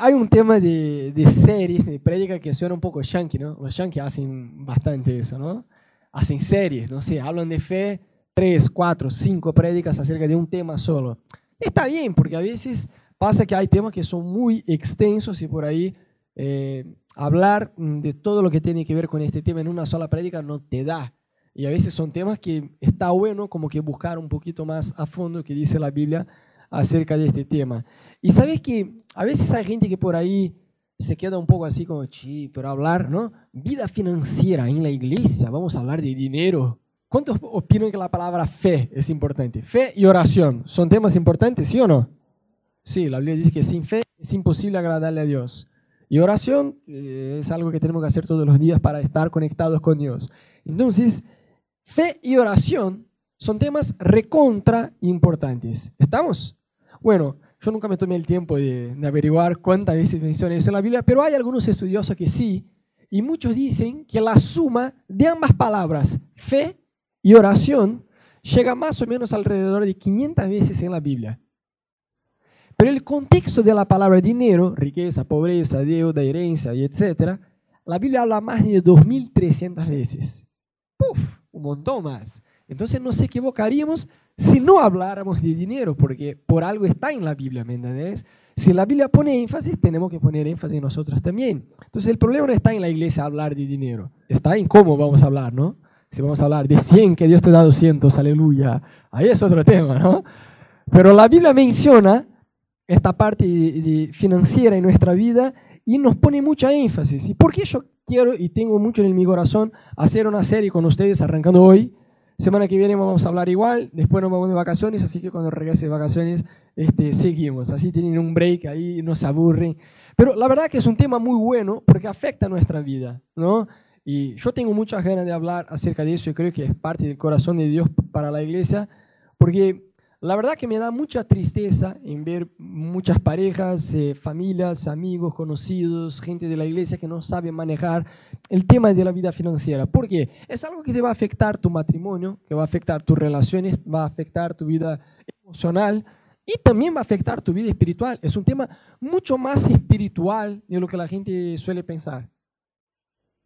Hay un tema de, de series, de prédica que suena un poco yankee, ¿no? Los yankees hacen bastante eso, ¿no? Hacen series, no sé, hablan de fe, tres, cuatro, cinco prédicas acerca de un tema solo. Está bien, porque a veces pasa que hay temas que son muy extensos y por ahí eh, hablar de todo lo que tiene que ver con este tema en una sola prédica no te da. Y a veces son temas que está bueno como que buscar un poquito más a fondo que dice la Biblia acerca de este tema. Y sabes que a veces hay gente que por ahí se queda un poco así como, sí, pero hablar, ¿no? Vida financiera en la iglesia, vamos a hablar de dinero. ¿Cuántos opinan que la palabra fe es importante? Fe y oración, ¿son temas importantes, sí o no? Sí, la Biblia dice que sin fe es imposible agradarle a Dios. Y oración eh, es algo que tenemos que hacer todos los días para estar conectados con Dios. Entonces, fe y oración son temas recontra importantes. ¿Estamos? Bueno, yo nunca me tomé el tiempo de, averiguar cuántas veces menciona eso en la Biblia, pero hay algunos estudiosos que sí, y muchos dicen que la suma de ambas palabras, fe y oración, llega más o menos alrededor de 500 veces en la Biblia. Pero el contexto de la palabra dinero, riqueza, pobreza, deuda, herencia etc., la Biblia habla más de 2.300 veces. ¡Puf! Un montón más. Entonces nos equivocaríamos si no habláramos de dinero, porque por algo está en la Biblia, ¿me entiendes? Si la Biblia pone énfasis, tenemos que poner énfasis nosotros también. Entonces el problema no está en la iglesia hablar de dinero, está en cómo vamos a hablar, ¿no? Si vamos a hablar de 100, que Dios te da 200, aleluya, ahí es otro tema, ¿no? Pero la Biblia menciona esta parte financiera en nuestra vida y nos pone mucha énfasis. ¿Y por qué yo quiero y tengo mucho en mi corazón hacer una serie con ustedes arrancando hoy? Semana que viene vamos a hablar igual, después nos vamos de vacaciones, así que cuando regrese de vacaciones este, seguimos. Así tienen un break ahí, no se aburren. Pero la verdad que es un tema muy bueno porque afecta a nuestra vida, ¿no? Y yo tengo muchas ganas de hablar acerca de eso y creo que es parte del corazón de Dios para la iglesia, porque la verdad que me da mucha tristeza en ver muchas parejas, eh, familias, amigos, conocidos, gente de la iglesia que no sabe manejar el tema de la vida financiera. ¿Por qué? Es algo que te va a afectar tu matrimonio, que va a afectar tus relaciones, va a afectar tu vida emocional y también va a afectar tu vida espiritual. Es un tema mucho más espiritual de lo que la gente suele pensar.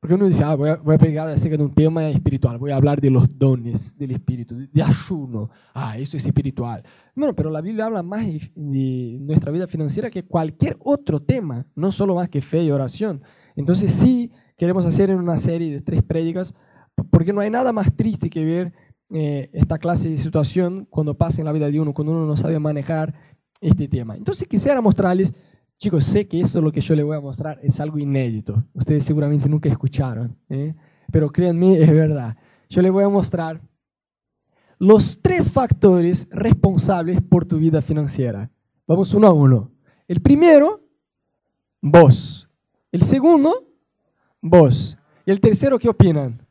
Porque uno dice, ah, voy a, voy a pegar acerca de un tema espiritual, voy a hablar de los dones del espíritu, de, ayuno. Ah, eso es espiritual. Bueno, pero la Biblia habla más de, nuestra vida financiera que cualquier otro tema, no solo más que fe y oración. Entonces sí queremos hacer en una serie de tres prédicas, porque no hay nada más triste que ver eh, esta clase de situación cuando pasa en la vida de uno, cuando uno no sabe manejar este tema. Entonces quisiera mostrarles Chicos, sé que eso lo que yo les voy a mostrar es algo inédito. Ustedes seguramente nunca escucharon, ¿eh? pero créanme, es verdad. Yo les voy a mostrar los tres factores responsables por tu vida financiera. Vamos uno a uno. El primero, vos. El segundo, vos. Y el tercero, ¿qué opinan?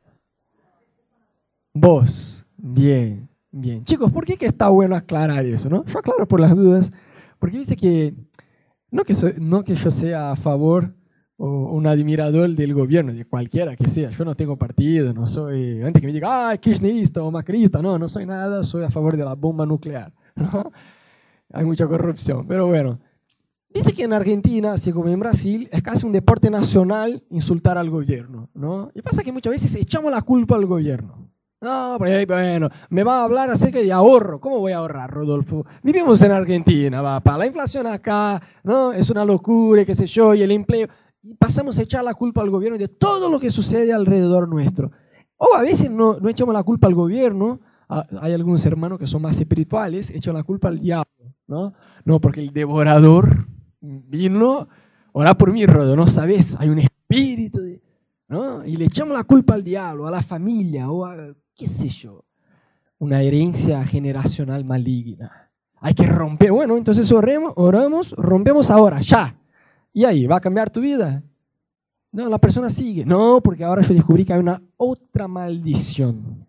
Vos. Bien, bien. Chicos, ¿por qué que está bueno aclarar eso? ¿no? Yo aclaro por las dudas, porque viste que no que, no que yo sea a favor o un admirador del gobierno, de cualquiera que sea. Yo no tengo partido, no soy, antes que me diga, ah, kirchnerista o macrista, no, no soy nada, soy a favor de la bomba nuclear. Hay mucha corrupción, pero bueno. Dice que en Argentina, así como en Brasil, es casi un deporte nacional insultar al gobierno, ¿no? Y pasa que muchas veces echamos la culpa al gobierno. No, bueno, me va a hablar acerca de ahorro. ¿Cómo voy a ahorrar, Rodolfo? Vivimos en Argentina, va, para la inflación acá, ¿no? Es una locura, qué sé yo, y el empleo. Y pasamos a echar la culpa al gobierno de todo lo que sucede alrededor nuestro. O a veces no, no echamos la culpa al gobierno, hay algunos hermanos que son más espirituales, echan la culpa al diablo, ¿no? No, porque el devorador vino, ora por mí, Rodolfo, no sabes, hay un espíritu, ¿no? Y le echamos la culpa al diablo, a la familia, o a qué sé yo, una herencia generacional maligna. Hay que romper. Bueno, entonces oremos, oramos, rompemos ahora, ya. Y ahí, ¿va a cambiar tu vida? No, la persona sigue. No, porque ahora yo descubrí que hay una otra maldición.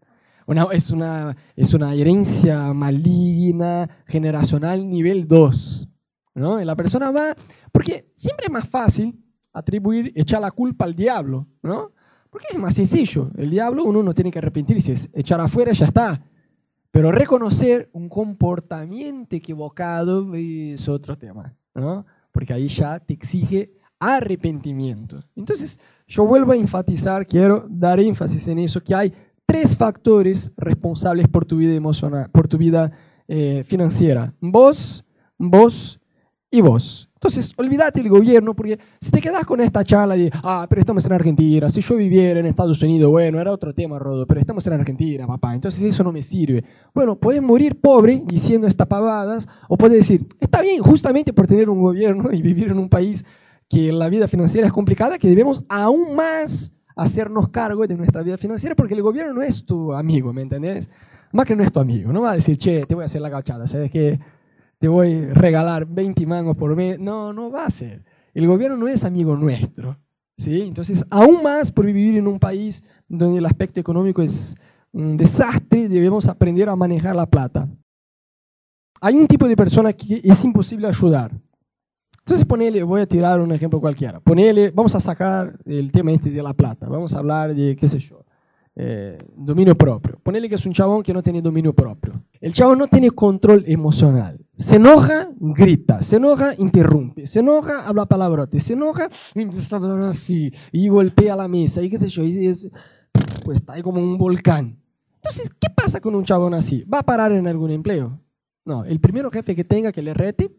Es, una, es una herencia maligna, generacional, nivel 2. ¿no? Y la persona va, porque siempre es más fácil atribuir, echar la culpa al diablo, ¿no? Porque es más sencillo. El diablo uno no tiene que arrepentirse, es echar afuera ya está. Pero reconocer un comportamiento equivocado es otro tema. ¿no? porque ahí ya te exige arrepentimiento. Entonces, yo vuelvo a enfatizar, quiero dar énfasis en eso, que hay tres factores responsables por tu vida emocional, por tu vida eh, financiera. Vos, vos y vos. Entonces, olvídate del gobierno, porque si te quedas con esta charla de, ah, pero estamos en Argentina, si yo viviera en Estados Unidos, bueno, era otro tema, Rodo, pero estamos en Argentina, papá, entonces eso no me sirve. Bueno, puedes morir pobre diciendo estas pavadas, o puedes decir, está bien, justamente por tener un gobierno y vivir en un país que la vida financiera es complicada, que debemos aún más hacernos cargo de nuestra vida financiera, porque el gobierno no es tu amigo, ¿me entendés? Que no es tu amigo, no va a decir, che, te voy a hacer la gachada, ¿sabes qué? Te voy a regalar 20 mangos por mes. No, no va a ser. El gobierno no es amigo nuestro. ¿sí? Entonces, aún más por vivir en un país donde el aspecto económico es un desastre, debemos aprender a manejar la plata. Hay un tipo de persona que es imposible ayudar. Entonces, ponele, voy a tirar un ejemplo cualquiera. Ponele, vamos a sacar el tema este de la plata. Vamos a hablar de, qué sé yo, eh, dominio propio. Ponele que es un chabón que no tiene dominio propio. El chabón no tiene control emocional. Se enoja, grita. Se enoja, interrumpe. Se enoja, habla palabrotes. Se enoja, empieza a hablar así. Y golpea la mesa. Y qué sé yo. Y es, pues está ahí como un volcán. Entonces, ¿qué pasa con un chabón así? ¿Va a parar en algún empleo? No, el primero jefe que tenga que le rete,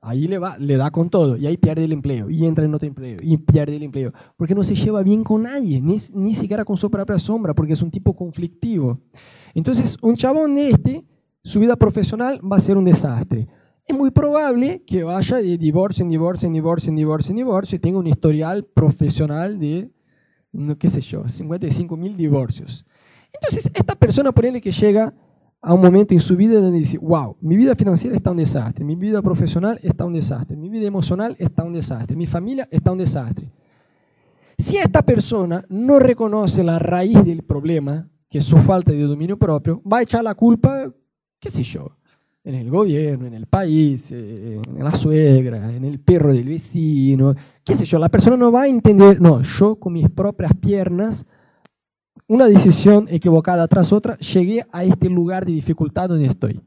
Ahí le, va, le da con todo y ahí pierde el empleo y entra en otro empleo y pierde el empleo. Porque no se lleva bien con nadie, ni, ni siquiera con su propia sombra, porque es un tipo conflictivo. Entonces, un chabón este, su vida profesional va a ser un desastre. Es muy probable que vaya de divorcio en divorcio, en divorcio, en divorcio, en divorcio y tenga un historial profesional de, no qué sé yo, 55 mil divorcios. Entonces, esta persona, ponele que llega a un momento en su vida donde dice, wow, mi vida financiera está un desastre, mi vida profesional está un desastre, mi vida emocional está un desastre, mi familia está un desastre. Si esta persona no reconoce la raíz del problema, que es su falta de dominio propio, va a echar la culpa, qué sé yo, en el gobierno, en el país, eh, en la suegra, en el perro del vecino, qué sé yo, la persona no va a entender, no, yo con mis propias piernas una decisión equivocada tras otra, llegué a este lugar de dificultad donde estoy.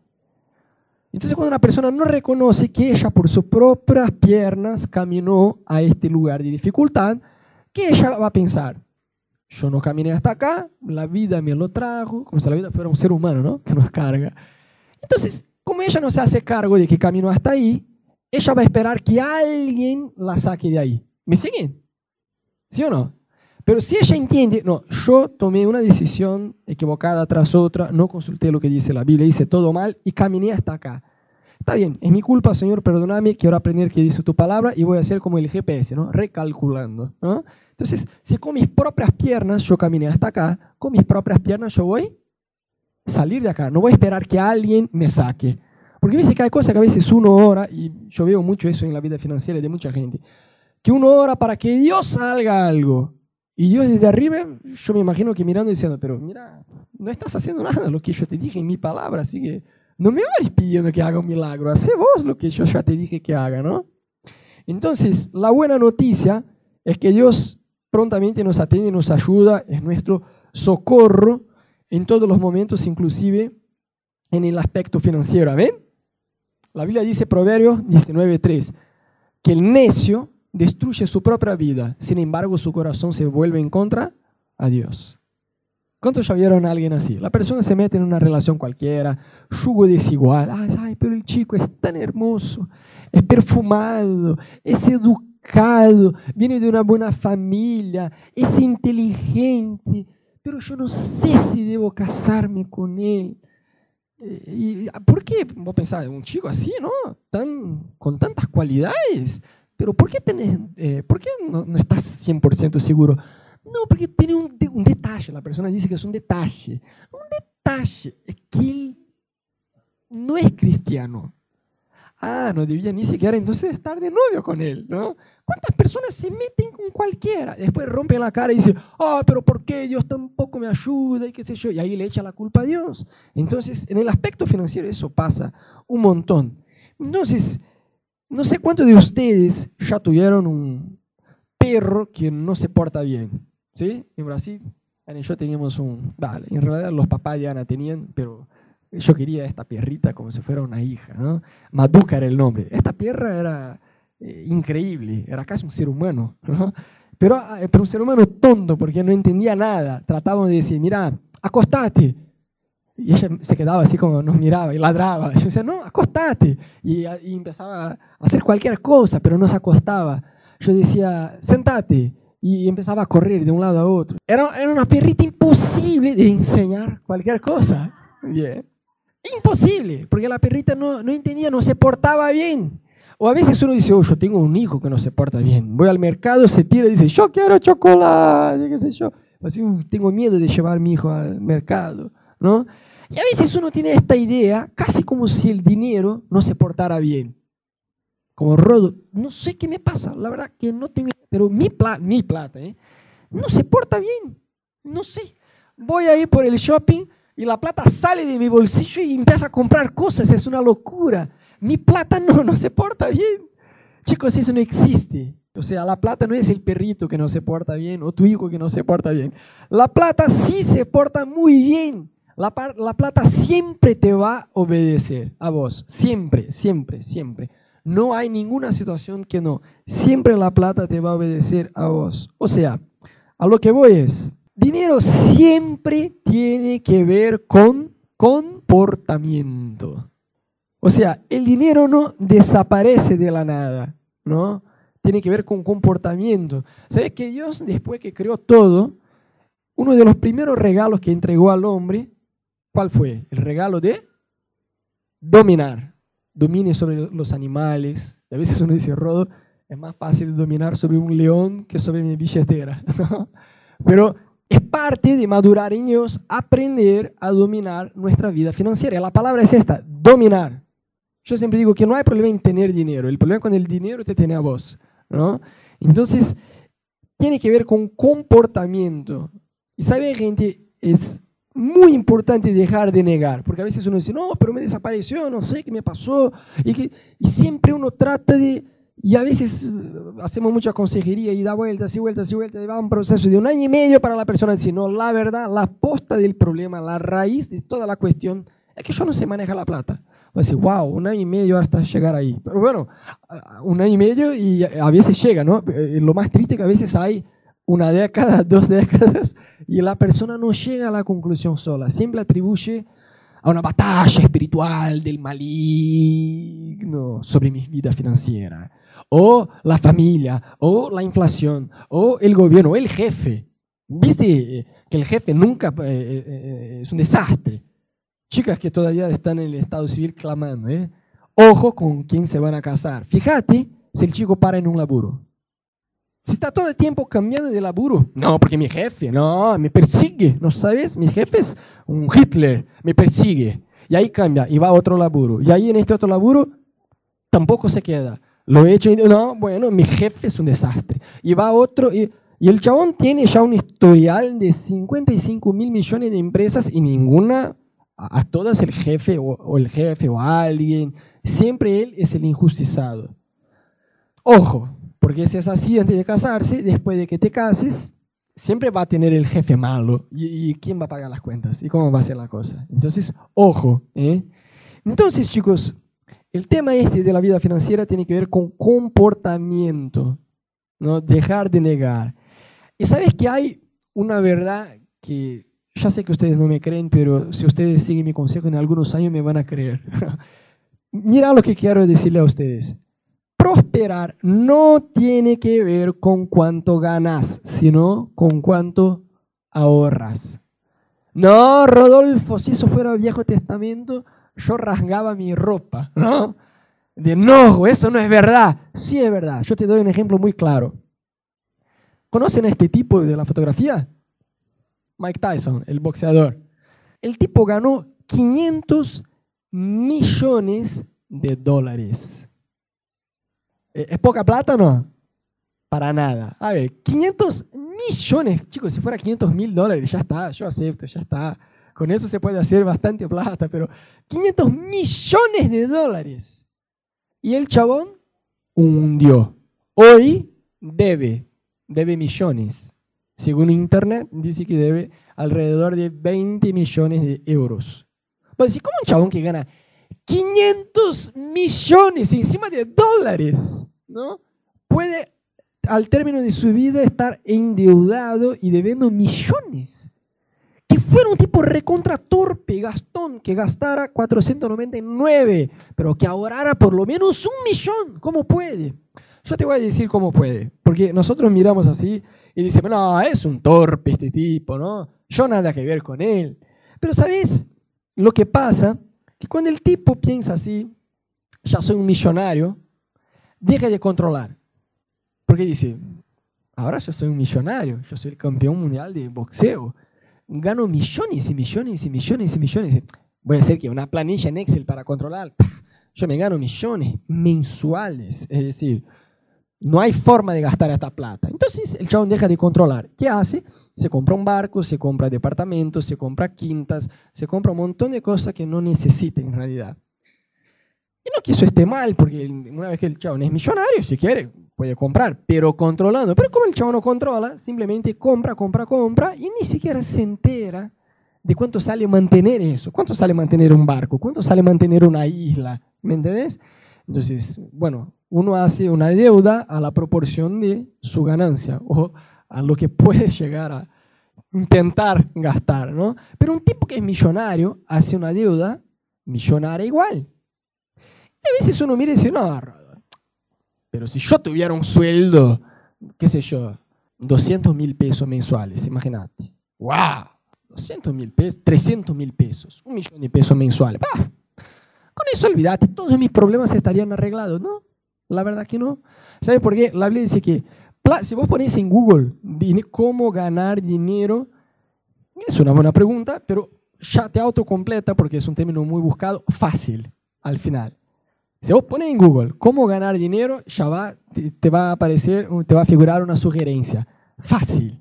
Entonces cuando una persona no reconoce que ella por sus propias piernas caminó a este lugar de dificultad, ¿qué ella va a pensar? Yo no caminé hasta acá, la vida me lo trajo, como si la vida fuera un ser humano, ¿no? Que nos carga. Entonces, como ella no se hace cargo de que caminó hasta ahí, ella va a esperar que alguien la saque de ahí. ¿Me siguen? ¿Sí o no? Pero si ella entiende, no, yo tomé una decisión equivocada tras otra, no consulté lo que dice la Biblia, hice todo mal y caminé hasta acá. Está bien, es mi culpa, Señor, perdóname, quiero aprender qué dice tu palabra y voy a hacer como el GPS, ¿no? Recalculando, ¿no? Entonces, si con mis propias piernas yo caminé hasta acá, con mis propias piernas yo voy salir de acá, no voy a esperar que alguien me saque. Porque dice que hay cosas que a veces uno ora, y yo veo mucho eso en la vida financiera de mucha gente, que uno ora para que Dios salga algo. Y Dios desde arriba, yo me imagino que mirando y diciendo, pero mira, no estás haciendo nada lo que yo te dije en mi palabra, así que no me ores pidiendo que haga un milagro, hace vos lo que yo ya te dije que haga, ¿no? Entonces, la buena noticia es que Dios prontamente nos atiende nos ayuda, es nuestro socorro en todos los momentos, inclusive en el aspecto financiero. ¿Ven? La Biblia dice, Proverbios 19.3, que el necio destruye su propia vida, sin embargo su corazón se vuelve en contra a Dios. ¿Cuántos ya vieron a alguien así? La persona se mete en una relación cualquiera, yugo desigual. Ay, pero el chico es tan hermoso, es perfumado, es educado, viene de una buena familia, es inteligente, pero yo no sé si debo casarme con él. Eh, ¿Por qué? Vos pensás, un chico así, ¿no? Tan, con tantas cualidades pero ¿por qué, tenés, eh, ¿por qué no, estás 100% seguro? No, porque tiene un, un, detalle, la persona dice que es un detalle. Un detalle es que él no es cristiano. Ah, no debía ni siquiera entonces estar de novio con él, ¿no? ¿Cuántas personas se meten con cualquiera? Después rompen la cara y dicen, ah, pero ¿por qué Dios tampoco me ayuda? Y qué sé yo. Y ahí le echa la culpa a Dios. Entonces, en el aspecto financiero eso pasa un montón. Entonces, no sé cuántos de ustedes ya tuvieron un perro que no se porta bien. ¿Sí? En Brasil, Ana y yo teníamos un. Vale, en realidad los papás de Ana tenían, pero yo quería esta perrita como si fuera una hija, ¿no? Maduca era el nombre. Esta perra era eh, increíble, era casi un ser humano, ¿no? Pero, ah, pero un ser humano tonto porque no entendía nada. Tratábamos de decir, mira, acostate. Y ella se quedaba así como nos miraba y ladraba. Yo decía, no, acostate. Y, y empezaba a hacer cualquier cosa, pero no se acostaba. Yo decía, sentate. Y empezaba a correr de un lado a otro. Era, era una perrita imposible de enseñar cualquier cosa. Bien. Imposible, porque la perrita no, no entendía, no se portaba bien. O a veces uno dice, oh, yo tengo un hijo que no se porta bien. Voy al mercado, se tira y dice, yo quiero chocolate, qué sé yo. Así, tengo miedo de llevar a mi hijo al mercado, ¿no? Y a veces uno tiene esta idea, casi como si el dinero no se portara bien. Como Rodo, no sé qué me pasa, la verdad que no tengo, pero mi, mi plata, ¿eh? no se porta bien, no sé. Voy a ir por el shopping y la plata sale de mi bolsillo y empieza a comprar cosas, es una locura mi plata no, no se porta bien. Chicos, eso no existe. O sea, la plata no es el perrito que no se porta bien o tu hijo que no se porta bien. La plata sí se porta muy bien. La, la plata siempre te va a obedecer a vos. Siempre, siempre, siempre. No hay ninguna situación que no. Siempre la plata te va a obedecer a vos. O sea, a lo que voy es, dinero siempre tiene que ver con comportamiento. O sea, el dinero no desaparece de la nada, ¿no? Tiene que ver con comportamiento. ¿Sabes que Dios, después que creó todo, uno de los primeros regalos que entregó al hombre, ¿cuál fue? El regalo de dominar. Domine sobre los animales. A veces uno dice, Rodo, es más fácil dominar sobre un león que sobre mi billetera. Pero es parte de madurar en Dios aprender a dominar nuestra vida financiera. La palabra es esta, dominar. Yo siempre digo que no hay problema en tener dinero, el problema es cuando el dinero te tiene a vos, ¿no? Entonces, tiene que ver con comportamiento. Y sabe, gente, es muy importante dejar de negar, porque a veces uno dice, no, pero me desapareció, no sé qué me pasó, y, que, y siempre uno trata de, y a veces uh, hacemos mucha consejería y da vueltas y vueltas y vueltas, y va un proceso de un año y medio para la persona decir, no, la verdad, la posta del problema, la raíz de toda la cuestión, es que yo no sé manejar la plata a decir, wow, un año y medio hasta llegar ahí. Pero bueno, un año y medio y a veces llega, ¿no? Eh, lo más triste es que a veces hay una década, dos décadas, y la persona no llega a la conclusión sola, siempre atribuye a una batalla espiritual del maligno sobre mi vida financiera, o la familia, o la inflación, o el gobierno, o el jefe. ¿Viste que el jefe nunca eh, eh, es un desastre? chicas que todavía están en el estado civil clamando, ¿eh? Ojo con quién se van a casar. Fíjate si el chico para en un laburo. Si está todo el tiempo cambiando de laburo. No, porque mi jefe, no, me persigue. ¿No sabes? Mi jefe es un Hitler, me persigue. Y ahí cambia y va a otro laburo. Y ahí en este otro laburo tampoco se queda. Lo he hecho y no, bueno, mi jefe es un desastre. Y va a otro y, y el chabón tiene ya un historial de 55 mil millones de empresas y ninguna a, todas el jefe o, el jefe o alguien, siempre él es el injustizado. Ojo, porque si es así antes de casarse, después de que te cases, siempre va a tener el jefe malo. ¿Y, quién va a pagar las cuentas? ¿Y cómo va a ser la cosa? Entonces, ojo. ¿eh? Entonces, chicos, el tema este de la vida financiera tiene que ver con comportamiento, ¿no? dejar de negar. Y sabes que hay una verdad que ya sé que ustedes no me creen, pero si ustedes siguen mi consejo en algunos años me van a creer. Mira lo que quiero decirle a ustedes. Prosperar no tiene que ver con cuánto ganas, sino con cuánto ahorras. No, Rodolfo, si eso fuera Viejo Testamento, yo rasgaba mi ropa, ¿no? De no, eso no es verdad. Sí es verdad. Yo te doy un ejemplo muy claro. ¿Conocen a este tipo de la fotografía? Mike Tyson, el boxeador. El tipo ganó 500 millones de dólares. ¿E-, ¿Es poca plata o no? Para nada. A ver, 500 millones, chicos, si fuera 500 mil dólares, ya está, yo acepto, ya está. Con eso se puede hacer bastante plata, pero 500 millones de dólares. Y el chabón hundió. Hoy debe, debe millones. Según Internet, dice que debe alrededor de 20 millones de euros. Vos decís, ¿cómo un chabón que gana 500 millones encima de dólares, ¿no? Puede al término de su vida estar endeudado y debiendo millones. Que fuera un tipo recontra torpe, Gastón, que gastara 499, pero que ahorrara por lo menos un millón. ¿Cómo puede? Yo te voy a decir cómo puede, porque nosotros miramos así y decimos, no, es un torpe este tipo, ¿no? Yo nada que ver con él. Pero ¿sabes lo que pasa? Que cuando el tipo piensa así, ya soy un millonario, deja de controlar. Porque dice, ahora yo soy un millonario, yo soy el campeón mundial de boxeo, gano millones y millones y millones y millones. Voy a hacer que una planilla en Excel para controlar. Yo me gano millones mensuales, es decir, no hay forma de gastar esta plata. Entonces el chabón deja de controlar. ¿Qué hace? Se compra un barco, se compra departamentos, se compra quintas, se compra un montón de cosas que no necesita en realidad. Y no que eso esté mal, porque una vez que el chabón es millonario, si quiere, puede comprar, pero controlando. Pero como el chabón no controla, simplemente compra, compra, compra y ni siquiera se entera de cuánto sale mantener eso. ¿Cuánto sale mantener un barco? ¿Cuánto sale mantener una isla? ¿Me entendés? Entonces, bueno, uno hace una deuda a la proporción de su ganancia o a lo que puede llegar a intentar gastar, ¿no? Pero un tipo que es millonario hace una deuda millonaria igual. Y a veces uno mira y dice, no, pero si yo tuviera un sueldo, qué sé yo, 200 mil pesos mensuales, imagínate. ¡Wow! 200 mil pesos, 300 mil pesos, un millón de pesos mensuales. Con eso olvídate, todos mis problemas estarían arreglados, ¿no? La verdad que no. ¿Sabes por qué? La Biblia dice que si vos pones en Google cómo ganar dinero, es una buena pregunta, pero ya te autocompleta porque es un término muy buscado, fácil al final. Si vos pones en Google cómo ganar dinero, ya va, te va a aparecer, te va a figurar una sugerencia. Fácil.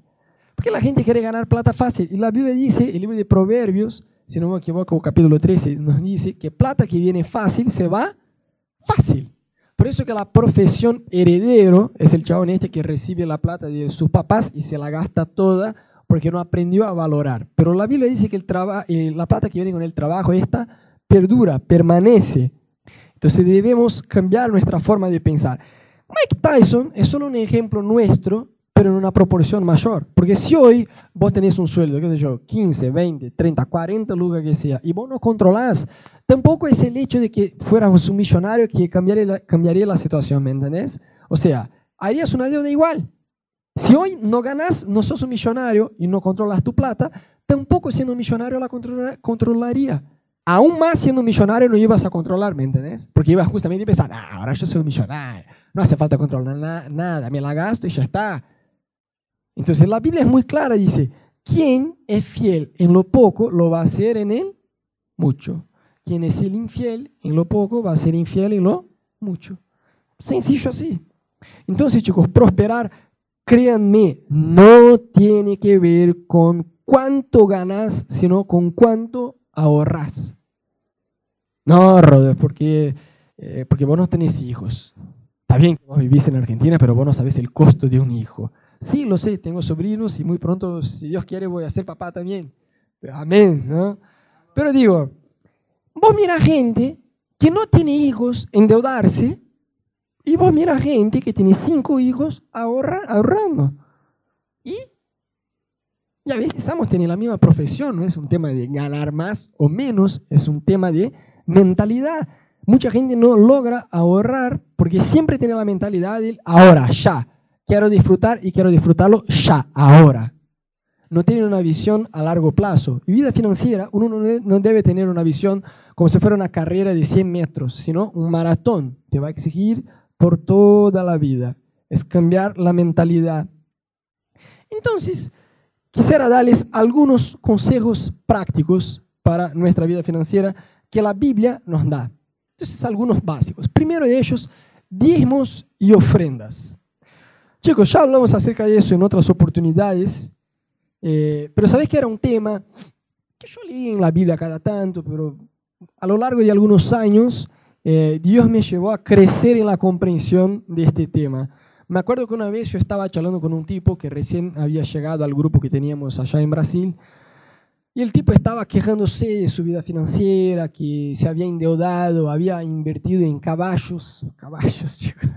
Porque la gente quiere ganar plata fácil. Y la Biblia dice, el libro de Proverbios, si no me equivoco, capítulo 13, nos dice que plata que viene fácil se va fácil. Por eso que la profesión heredero es el chabón este que recibe la plata de sus papás y se la gasta toda porque no aprendió a valorar. Pero la Biblia dice que el eh, la plata que viene con el trabajo esta perdura, permanece. Entonces debemos cambiar nuestra forma de pensar. Mike Tyson es solo un ejemplo nuestro, pero en una proporción mayor. Porque si hoy vos tenés un sueldo, qué sé yo, 15, 20, 30, 40 lucas que sea, y vos no controlás, tampoco es el hecho de que fuéramos un millonario que cambiaría la, cambiaría la situación, ¿me entendés? O sea, harías una deuda igual. Si hoy no ganas, no sos un millonario y no controlas tu plata, tampoco siendo un millonario la controlaría aún más siendo un millonario no ibas a controlar, ¿me entendés? Porque ibas justamente a pensar, ah, ahora yo soy un millonario, no hace falta controlar nada, me la gasto y ya está. Entonces la Biblia es muy clara, dice, quien es fiel en lo poco lo va a hacer en el mucho. Quien es el infiel en lo poco va a ser infiel en lo mucho. Sencillo así. Entonces chicos, prosperar, créanme, no tiene que ver con cuánto ganas, sino con cuánto ahorras. No, Roder, porque, eh, porque vos no tenés hijos. Está bien que vos vivís en Argentina, pero vos no sabés el costo de un hijo. Sí, lo sé, tengo sobrinos y muy pronto, si Dios quiere, voy a ser papá también. Amén, ¿no? Pero digo, vos mira gente que no tiene hijos endeudarse y vos mira gente que tiene cinco hijos ahorra, ahorrando. ¿Y y a veces estamos teniendo la misma profesión, no es un tema de ganar más o menos, es un tema de mentalidad. Mucha gente no logra ahorrar porque siempre tiene la mentalidad de ahora, ya. Quiero disfrutar y quiero disfrutarlo ya, ahora. No tiene una visión a largo plazo. Y vida financiera, uno no debe tener una visión como si fuera una carrera de 100 metros, sino un maratón. Te va a exigir por toda la vida. Es cambiar la mentalidad. Entonces, quisiera darles algunos consejos prácticos para nuestra vida financiera que la Biblia nos da. Entonces, algunos básicos. Primero de ellos, diezmos y ofrendas. Chicos, ya hablamos acerca de eso en otras oportunidades, eh, pero sabéis que era un tema que yo leí en la Biblia cada tanto, pero a lo largo de algunos años, eh, Dios me llevó a crecer en la comprensión de este tema. Me acuerdo que una vez yo estaba charlando con un tipo que recién había llegado al grupo que teníamos allá en Brasil. Y el tipo estaba quejándose de su vida financiera, que se había endeudado, había invertido en caballos, caballos, chicos.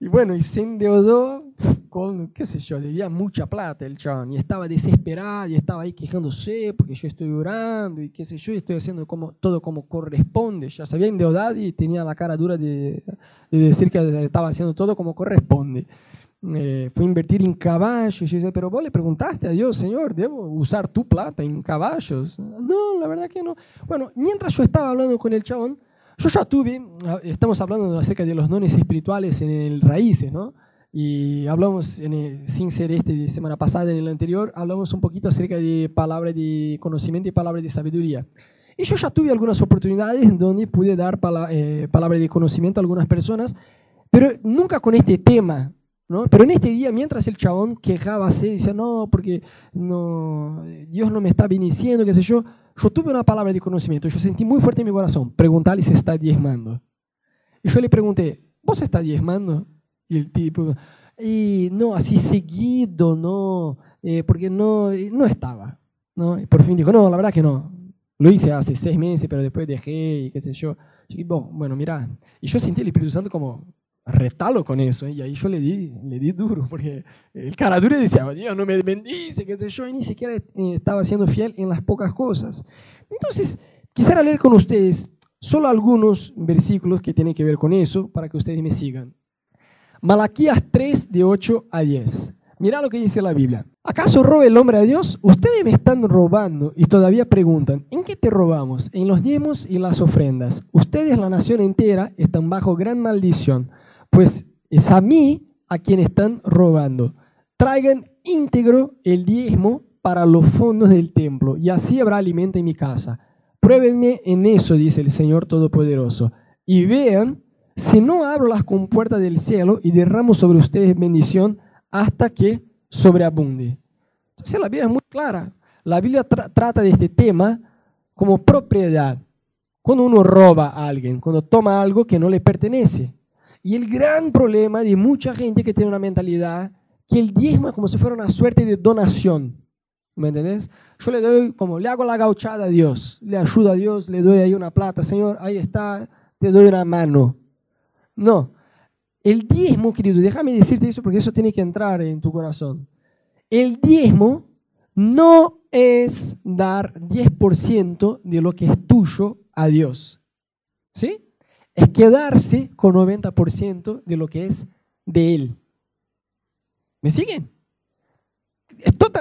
Y bueno, y se endeudó con, qué sé yo, debía mucha plata el chabón. Y estaba desesperado, y estaba ahí quejándose porque yo estoy orando y qué sé yo, y estoy haciendo como, todo como corresponde. Ya se había endeudado y tenía la cara dura de, de decir que estaba haciendo todo como corresponde. Eh, fue invertir en caballos. Y decía, pero vos le preguntaste a Dios, Señor, ¿debo usar tu plata en caballos? No, la verdad que no. Bueno, mientras yo estaba hablando con el chabón, yo ya tuve, ah, estamos hablando acerca de los dones espirituales en el Raíces, ¿no? Y hablamos, en sin ser este de semana pasada, en el anterior, hablamos un poquito acerca de palabras de conocimiento y palabras de sabiduría. Y yo ya tuve algunas oportunidades donde pude dar eh, palabras de conocimiento a algunas personas, pero nunca con este tema, ¿no? Pero en este día, mientras el chabón quejaba, se decía, no, porque no, Dios no me está bendiciendo, qué sé yo, yo tuve una palabra de conocimiento, yo sentí muy fuerte en mi corazón, preguntarle si está diezmando. Y yo le pregunté, ¿vos estás diezmando? Y el tipo, y no, así seguido, no, eh, porque no, no estaba. ¿no? Y por fin dijo, no, la verdad que no. Lo hice hace seis meses, pero después dejé y qué sé yo. Y bueno, mira, y yo sentí el Espíritu Santo como, retalo con eso. ¿eh? Y ahí yo le di, le di duro, porque el cara duro decía, Dios no me bendice, qué sé yo, y ni siquiera eh, estaba siendo fiel en las pocas cosas. Entonces, quisiera leer con ustedes solo algunos versículos que tienen que ver con eso, para que ustedes me sigan. Malaquías 3, de 8 a 10. Mira lo que dice la Biblia. ¿Acaso roba el hombre a Dios? Ustedes me están robando y todavía preguntan, ¿en qué te robamos? En los diezmos y las ofrendas. Ustedes, la nación entera, están bajo gran maldición pues es a mí a quien están robando. Traigan íntegro el diezmo para los fondos del templo, y así habrá alimento en mi casa. Pruébenme en eso, dice el Señor Todopoderoso, y vean si no abro las compuertas del cielo y derramo sobre ustedes bendición hasta que sobreabunde. Entonces la Biblia es muy clara. La Biblia trata de este tema como propiedad. Cuando uno roba a alguien, cuando toma algo que no le pertenece. Y el gran problema de mucha gente que tiene una mentalidad que el diezmo es como si fuera una suerte de donación. ¿Me entendés? Yo le doy, como le hago la gauchada a Dios, le ayudo a Dios, le doy ahí una plata, Señor, ahí está, te doy una mano. No. El diezmo, querido, déjame decirte eso porque eso tiene que entrar en tu corazón. El diezmo no es dar 10% de lo que es tuyo a Dios. ¿Sí? es quedarse con 90% de lo que es de Él. ¿Me siguen?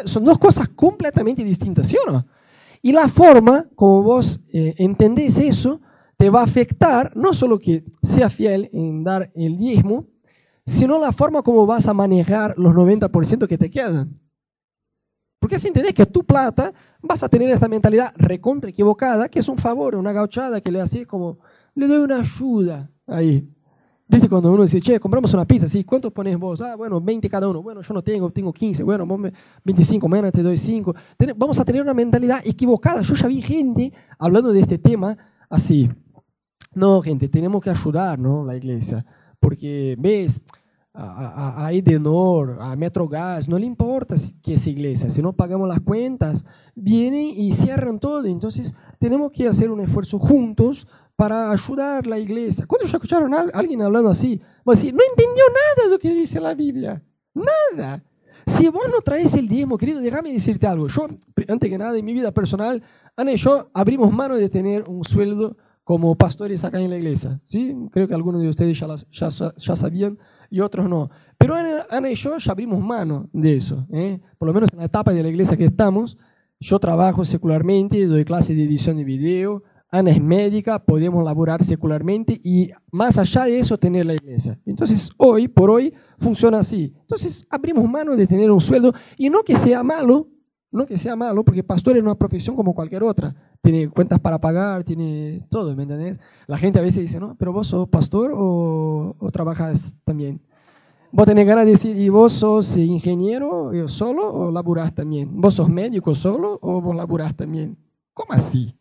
son dos cosas completamente distintas, ¿sí o no? Y la forma como vos eh, entendés eso te va a afectar no solo que sea fiel en dar el diezmo, sino la forma como vas a manejar los 90% que te quedan. Porque si entendés que tu plata vas a tener esta mentalidad recontra equivocada, que es un favor, una gauchada que le haces como le doy una ayuda ahí. Dice cuando uno dice, che, compramos una pizza, ¿sí? ¿Cuántos pones vos? Ah, bueno, 20 cada uno. Bueno, yo no tengo, tengo 15. Bueno, vos me, 25 menos, te doy 5. Vamos a tener una mentalidad equivocada. Yo ya vi gente hablando de este tema así. No, gente, tenemos que ayudar, ¿no? La iglesia. Porque, ves, a, a, a Edenor, a Metrogas, no le importa que es iglesia. Si no pagamos las cuentas, vienen y cierran todo. Entonces, tenemos que hacer un esfuerzo juntos para ayudar a la iglesia. ¿Cuántos ya escucharon a alguien hablando así? Vos decís, no entendió nada de lo que dice la Biblia. Nada. Si vos no traes el diezmo, querido, déjame decirte algo. Yo, antes que nada, en mi vida personal, Ana y yo abrimos mano de tener un sueldo como pastores acá en la iglesia. ¿sí? Creo que algunos de ustedes ya, ya, ya sabían y otros no. Pero Ana, y yo ya abrimos mano de eso. ¿eh? Por lo menos en la etapa de la iglesia que estamos, yo trabajo secularmente, doy clases de edición de video, Ana es médica, podemos laborar secularmente y más allá de eso tener la iglesia. Entonces hoy, por hoy, funciona así. Entonces abrimos mano de tener un sueldo y no que sea malo, no que sea malo, porque pastor es una profesión como cualquier otra. Tiene cuentas para pagar, tiene todo, ¿me entendés? La gente a veces dice, no, pero vos sos pastor o, o trabajas también. Vos tenés ganas de decir, ¿y vos sos ingeniero solo o laburás también? ¿Vos sos médico solo o vos laburás también? ¿Cómo así?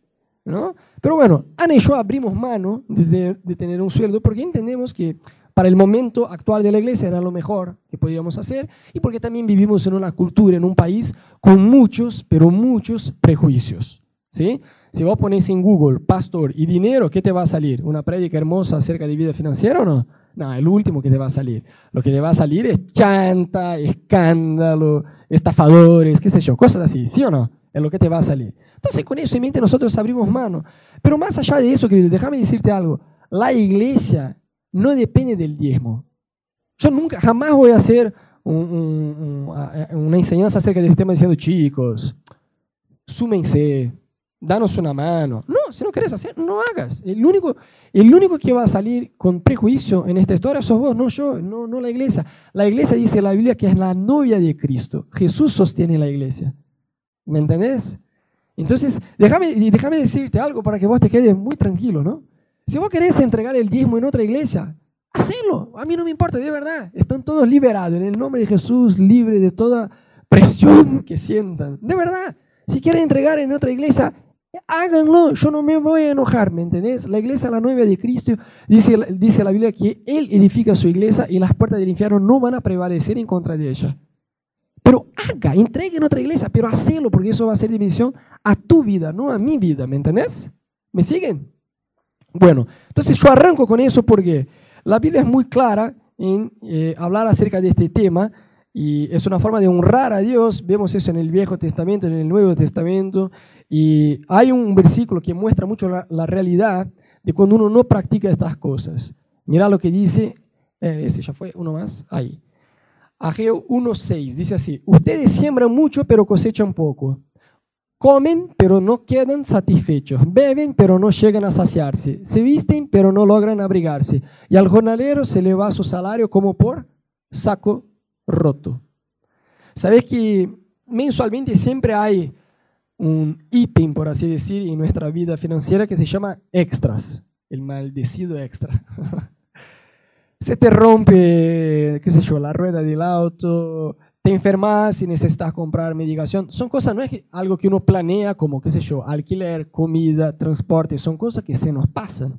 ¿No? Pero bueno, Ana y yo abrimos mano de, tener un sueldo porque entendemos que para el momento actual de la iglesia era lo mejor que podíamos hacer y porque también vivimos en una cultura, en un país con muchos, pero muchos prejuicios. ¿sí? Si vos pones en Google pastor y dinero, ¿qué te va a salir? ¿Una prédica hermosa acerca de vida financiera o no? No, el último que te va a salir. Lo que te va a salir es chanta, escándalo, estafadores, qué sé yo, cosas así, ¿sí o no? Es lo que te va a salir. Entonces, con eso en mente nosotros abrimos mano. Pero más allá de eso, querido, déjame decirte algo. La iglesia no depende del diezmo. Yo nunca, jamás voy a hacer una enseñanza acerca del tema diciendo, chicos, súmense, danos una mano. No, si no querés hacer, no hagas. El único, el único que va a salir con prejuicio en esta historia sos vos, no yo, no, no la iglesia. La iglesia dice la Biblia que es la novia de Cristo. Jesús sostiene la iglesia. ¿Me entendés? Entonces, déjame, déjame decirte algo para que vos te quedes muy tranquilo, ¿no? Si vos querés entregar el diezmo en otra iglesia, hacelo. A mí no me importa, de verdad. Están todos liberados en el nombre de Jesús, libre de toda presión que sientan. De verdad. Si quieren entregar en otra iglesia, háganlo. Yo no me voy a enojar, ¿me entendés? La iglesia, la novia de Cristo, dice, dice la Biblia que Él edifica su iglesia y las puertas del infierno no van a prevalecer en contra de ella. Pero haga, entregue en otra iglesia, pero hacelo porque eso va a ser división a tu vida, no a mi vida, ¿me entendés? ¿Me siguen? Bueno, entonces yo arranco con eso porque la Biblia es muy clara en eh, hablar acerca de este tema y es una forma de honrar a Dios. Vemos eso en el Viejo Testamento, en el Nuevo Testamento. Y hay un versículo que muestra mucho la, realidad de cuando uno no practica estas cosas. Mira lo que dice, eh, ese ya fue, uno más, ahí. Ageo 1.6, dice así, ustedes siembran mucho pero cosechan poco. Comen pero no quedan satisfechos. Beben pero no llegan a saciarse. Se visten pero no logran abrigarse. Y al jornalero se le va su salario como por saco roto. Sabes que mensualmente siempre hay un ítem, por así decir, en nuestra vida financiera que se llama extras, el maldecido extra. se te rompe, qué sé yo, la rueda del auto, te enfermas y necesitas comprar medicación. Son cosas, no es algo que uno planea como, qué sé yo, alquiler, comida, transporte, son cosas que se nos pasan,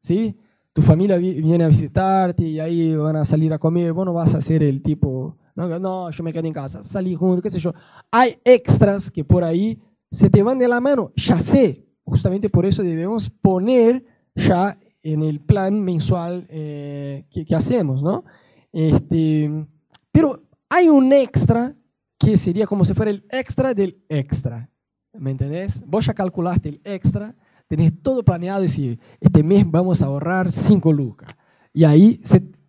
¿sí? tu familia viene a visitarte y ahí van a salir a comer, vos no vas a ser el tipo, no, yo me quedo en casa, salí juntos, qué sé yo. Hay extras que por ahí se te van de la mano, ya sé, justamente por eso debemos poner ya en el plan mensual eh, que, hacemos, ¿no? Este, pero hay un extra que sería como si fuera el extra del extra, ¿me entendés? Vos ya calculaste el extra, tenés todo planeado y decir, este mes vamos a ahorrar 5 lucas. Y ahí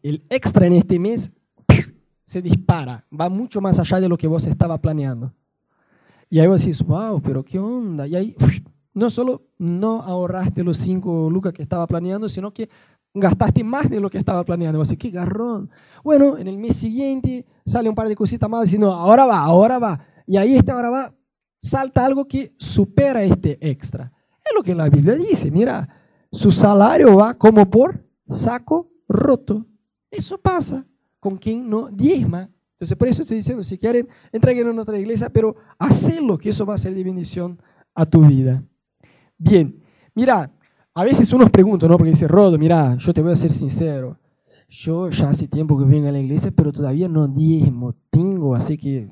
el extra en este mes se dispara, va mucho más allá de lo que vos estaba planeando. Y ahí vos decís, wow, pero qué onda. Y ahí no solo no ahorraste los 5 lucas que estaba planeando, sino que gastaste más de lo que estaba planeando. Decís, qué garrón. Bueno, en el mes siguiente sale un par de cositas más diciendo, ahora va, ahora va. Y ahí está, ahora va, salta algo que supera este extra. Es lo que la Biblia dice. Mira, su salario va como por saco roto. Eso pasa con quien no diezma. Entonces, por eso estoy diciendo, si quieren, entreguen en otra iglesia, pero hacelo, que eso va a ser de bendición a tu vida. Bien, mira, a veces uno pregunta, ¿no? Porque dice, Rodo, mira, yo te voy a ser sincero. Yo ya hace tiempo que vengo a la iglesia, pero todavía no diezmo. Tengo así que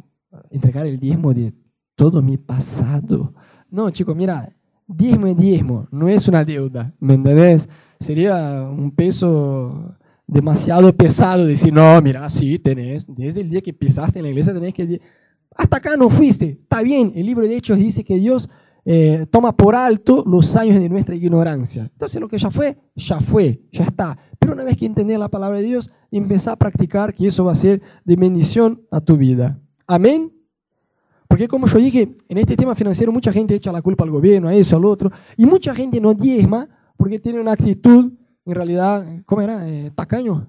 entregar el diezmo de todo mi pasado. No, chicos, mira, diezmo es diezmo, no es una deuda, ¿me entendés? Sería un peso demasiado pesado decir, no, mira, sí, tenés, desde el día que pisaste en la iglesia tenés que... Hasta acá no fuiste, está bien, el libro de Hechos dice que Dios eh, toma por alto los años de nuestra ignorancia. Entonces lo que ya fue, ya fue, ya está. Pero una vez que entendés la palabra de Dios, empezá a practicar que eso va a ser de bendición a tu vida. Amén. Porque como yo dije, en este tema financiero mucha gente echa la culpa al gobierno, a eso, al otro, y mucha gente no diezma porque tiene una actitud, en realidad, ¿cómo era? Eh, tacaño.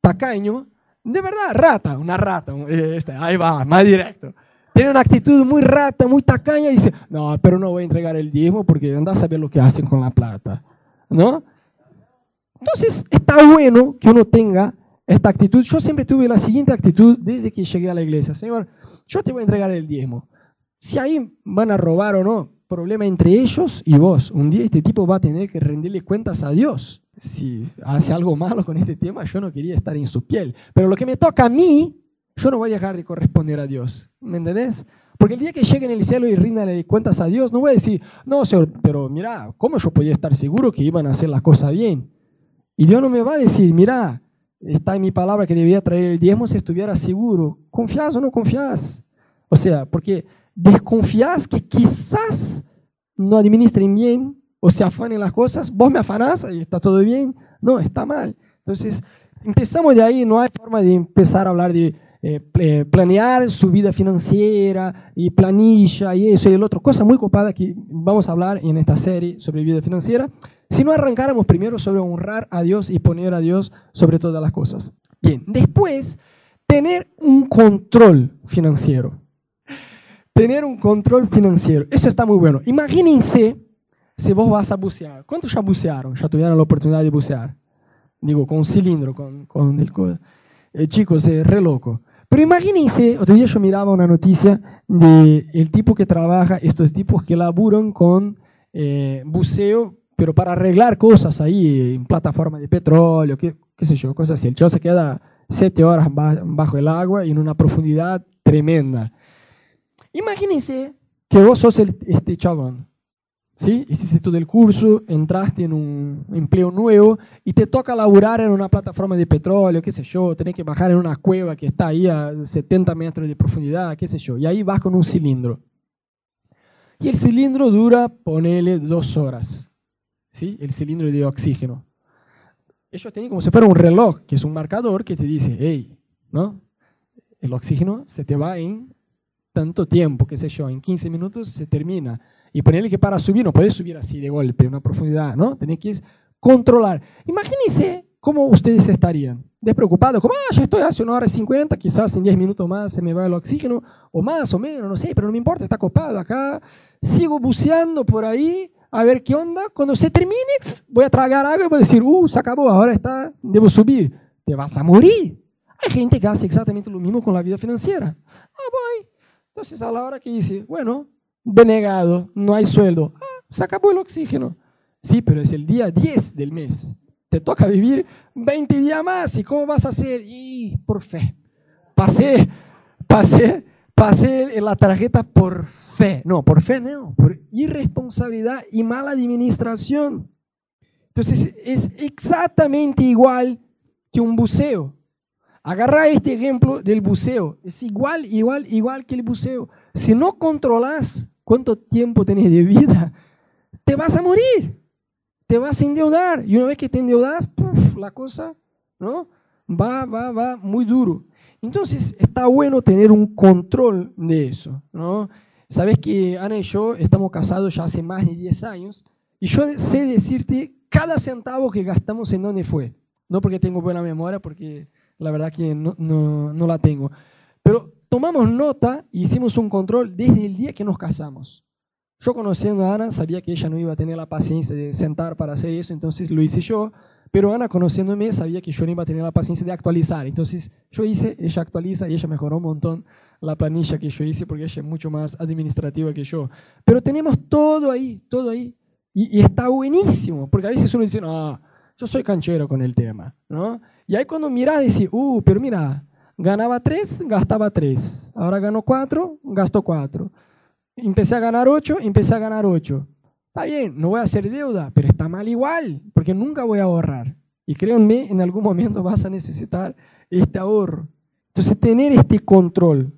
Tacaño. De verdad, rata, una rata. Eh, ahí va, más directo. Tiene una actitud muy rata, muy tacaña y dice, no, pero no voy a entregar el diezmo porque anda a saber lo que hacen con la plata. ¿No? Entonces, está bueno que uno tenga esta actitud. Yo siempre tuve la siguiente actitud desde que llegué a la iglesia. Señor, yo te voy a entregar el diezmo. Si ahí van a robar o no, problema entre ellos y vos. Un día este tipo va a tener que rendirle cuentas a Dios. Si hace algo malo con este tema, yo no quería estar en su piel. Pero lo que me toca a mí, yo no voy a dejar de corresponder a Dios. ¿Me entendés? Porque el día que llegue en el cielo y rinda cuentas a Dios, no voy a decir, no, Señor, pero mira, ¿cómo yo podía estar seguro que iban a hacer las cosas bien? Y Dios no me va a decir, mira, está en mi palabra que debía traer el diezmo si estuviera seguro. ¿Confías o no confías? O sea, porque desconfías que quizás no administren bien o se afanen las cosas, vos me afanás y está todo bien. No, está mal. Entonces, empezamos de ahí, no hay forma de empezar a hablar de eh, eh, planear su vida financiera y planilla y eso y el otro, cosa muy copada que vamos a hablar en esta serie sobre vida financiera, si no arrancáramos primero sobre honrar a Dios y poner a Dios sobre todas las cosas. Bien, después, tener un control financiero. Tener un control financiero, eso está muy bueno. Imagínense si vos vas a bucear. ¿Cuántos ya bucearon? ¿Ya tuvieron la oportunidad de bucear? Digo, con un cilindro, con, con el... Eh, chicos, es re loco. Pero imagínense, otro día yo miraba una noticia de el tipo que trabaja, estos tipos que laburan con eh, buceo, pero para arreglar cosas ahí en plataforma de petróleo, qué, qué sé yo, cosas así. El chavo se queda siete horas bajo el agua y en una profundidad tremenda. Imagínense que vos sos el, este chabón ¿sí? Hiciste todo el curso, entraste en un empleo nuevo y te toca laburar en una plataforma de petróleo, qué sé yo, tenés que bajar en una cueva que está ahí a 70 metros de profundidad, qué sé yo, y ahí vas con un cilindro. Y el cilindro dura, ponele, dos horas, ¿sí? El cilindro de oxígeno. Ellos tienen como si fuera un reloj, que es un marcador que te dice, hey, ¿no? El oxígeno se te va en tanto tiempo, qué sé yo, en 15 minutos se termina y ponerle que para subir no puedes subir así de golpe, una profundidad, ¿no? Tenés que controlar. Imagínense cómo ustedes estarían despreocupados, como, ah, ya estoy hace una hora y cincuenta, quizás en diez minutos más se me va el oxígeno, o más o menos, no sé, pero no me importa, está copado acá. Sigo buceando por ahí, a ver qué onda. Cuando se termine, voy a tragar agua y voy a decir, uh, se acabó, ahora está, debo subir. Te vas a morir. Hay gente que hace exactamente lo mismo con la vida financiera. Ah, voy. Entonces, a la hora que dice, bueno, denegado, no hay sueldo. Ah, se acabó el oxígeno. Sí, pero es el día 10 del mes. Te toca vivir 20 días más. ¿Y cómo vas a hacer? Y por fe. Pasé, pasé, pasé la tarjeta por fe. No, por fe no, por irresponsabilidad y mala administración. Entonces es exactamente igual que un buceo. Agarra este ejemplo del buceo. Es igual, igual, igual que el buceo. Si no controlas cuánto tiempo tenés de vida, te vas a morir, te vas a endeudar. Y una vez que te endeudas, la cosa ¿no? va, va, va muy duro. Entonces está bueno tener un control de eso. ¿no? Sabes que Ana y yo estamos casados ya hace más de 10 años y yo sé decirte cada centavo que gastamos en dónde fue. No porque tengo buena memoria, porque la verdad que no, no, no la tengo. Pero tomamos nota y hicimos un control desde el día que nos casamos. Yo conociendo a Ana sabía que ella no iba a tener la paciencia de sentar para hacer eso, entonces lo hice yo. Pero Ana, conociéndome, sabía que yo no iba a tener la paciencia de actualizar. Entonces yo hice, ella actualiza y ella mejoró un montón la planilla que yo hice porque ella es mucho más administrativa que yo. Pero tenemos todo ahí, todo ahí. Y, está buenísimo, porque a veces uno dice, no, yo soy canchero con el tema. ¿no? Y ahí cuando miras, dices, uh, pero mira, Ganaba tres, gastaba tres. Ahora gano cuatro, gasto cuatro. Empecé a ganar ocho, empecé a ganar ocho. Está bien, no voy a hacer deuda, pero está mal igual, porque nunca voy a ahorrar. Y créanme, en algún momento vas a necesitar este ahorro. Entonces, tener este control,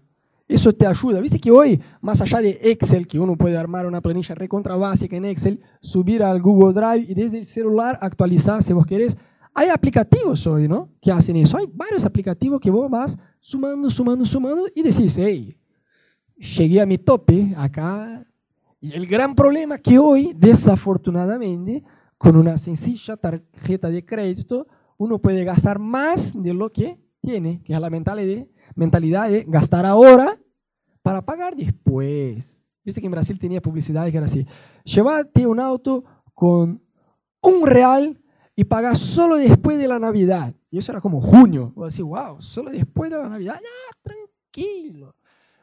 eso te ayuda. Viste que hoy, más allá de Excel, que uno puede armar una planilla recontra básica en Excel, subir al Google Drive y desde el celular actualizar, si vos querés, hay aplicativos hoy, ¿no? Que hacen eso. Hay varios aplicativos que vos vas sumando, sumando, sumando y decís, hey, llegué a mi tope acá. Y el gran problema que hoy, desafortunadamente, con una sencilla tarjeta de crédito, uno puede gastar más de lo que tiene, que es la mentalidad, mentalidad de gastar ahora para pagar después. Viste que en Brasil tenía publicidad que era así, llévate un auto con un real y pagas solo después de la Navidad. Y eso era como junio. Vos decís, wow, solo después de la Navidad. Ya, tranquilo.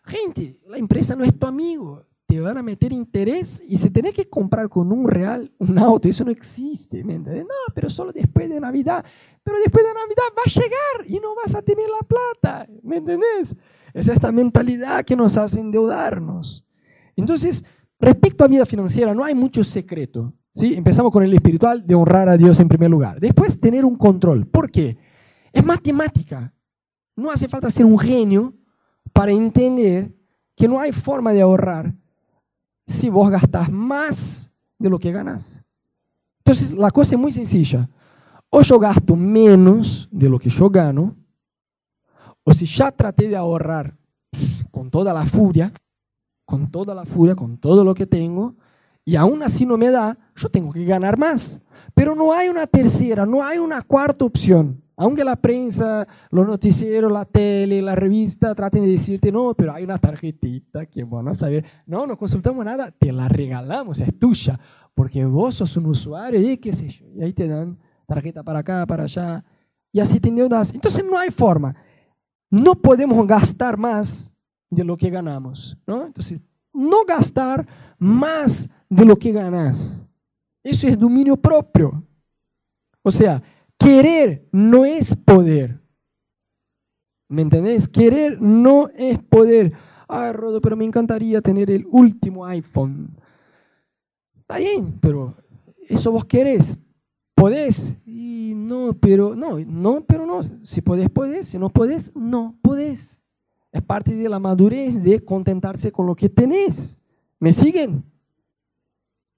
Gente, la empresa no es tu amigo. te van a meter interés y si tenés que comprar con un real un auto, eso no existe, ¿me entiendes? No, pero solo después de Navidad. Pero después de Navidad va a llegar y no vas a tener la plata, ¿me entendés? Es esta mentalidad que nos hace endeudarnos. Entonces, respecto a vida financiera, no hay mucho secreto. ¿Sí? Empezamos con el espiritual de honrar a Dios en primer lugar. Después, tener un control. ¿Por qué? Es matemática. No hace falta ser un genio para entender que no hay forma de ahorrar si vos gastas más de lo que ganas. Entonces, la cosa es muy sencilla. O yo gasto menos de lo que yo gano, o si ya traté de ahorrar con toda la furia, con toda la furia, con todo lo que tengo, y aún así no me da, yo tengo que ganar más. Pero no hay una tercera, no hay una cuarta opción. Aunque la prensa, los noticieros, la tele, la revista traten de decirte, no, pero hay una tarjetita que bueno saber. No, no consultamos nada, te la regalamos, es tuya, porque vos sos un usuario y qué sé yo. Y ahí te dan tarjeta para acá, para allá, y así te endeudas. Entonces no hay forma. No podemos gastar más de lo que ganamos, ¿no? Entonces, no gastar más de lo que ganas. Eso es dominio propio. O sea, Querer no es poder. ¿Me entendés? Querer no es poder. Ay, Rodo, pero me encantaría tener el último iPhone. Está bien, pero eso vos querés. ¿Podés? Y no, pero no, no, pero no. Si podés, podés. Si no podés, no podés. Es parte de la madurez de contentarse con lo que tenés. ¿Me siguen?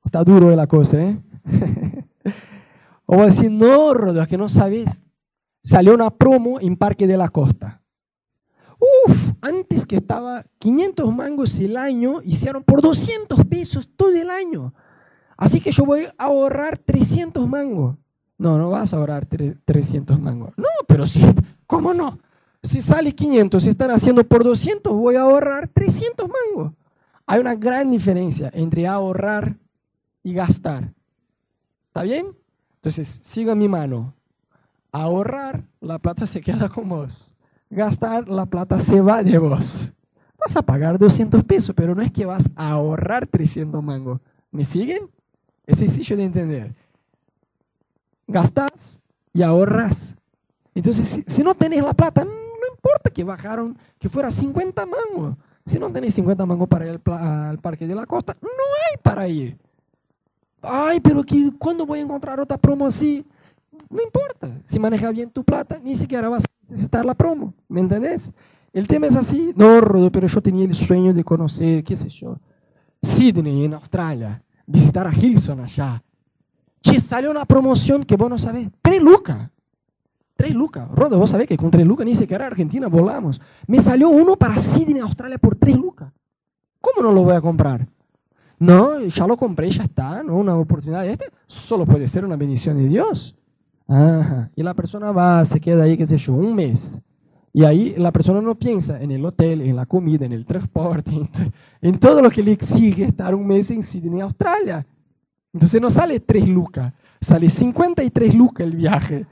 Está duro la cosa, ¿eh? O voy a decir, no, Rodo, es que no sabes. Salió una promo en Parque de la Costa. Uf, antes que estaba 500 mangos el año, hicieron por 200 pesos todo el año. Así que yo voy a ahorrar 300 mangos. No, no vas a ahorrar 300 mangos. No, pero sí, ¿cómo no? Si sale 500, si están haciendo por 200, voy a ahorrar 300 mangos. Hay una gran diferencia entre ahorrar y gastar. ¿Está bien? Entonces, siga mi mano. Ahorrar, la plata se queda con vos. Gastar, la plata se va de vos. Vas a pagar 200 pesos, pero no es que vas a ahorrar 300 mangos. ¿Me siguen? Es sencillo de entender. Gastas y ahorras. Entonces, si, no tenés la plata, no, importa que bajaron, que fuera 50 mangos. Si no tenés 50 mangos para ir al parque de la costa, no hay para ir. Ay, pero ¿cuándo voy a encontrar otra promo así? No importa. Si manejas bien tu plata, ni siquiera vas a necesitar la promo. ¿Me entendés? El tema es así. No, Rodo, pero yo tenía el sueño de conocer, qué sé yo, Sydney en Australia, visitar a Hilson allá. Che, salió una promoción que vos no sabés. Tres lucas. Tres lucas. Rodo, vos sabés que con tres lucas ni siquiera Argentina volamos. Me salió uno para Sydney, Australia, por tres lucas. ¿Cómo no lo voy a comprar? No, ya lo compré, ya está, ¿no? Una oportunidad este solo puede ser una bendición de Dios. Ajá. Y la persona va, se queda ahí, qué sé yo, un mes. Y ahí la persona no piensa en el hotel, en la comida, en el transporte, en, todo lo que le exige estar un mes en Sydney, Australia. Entonces no sale 3 lucas, sale 53 lucas el viaje.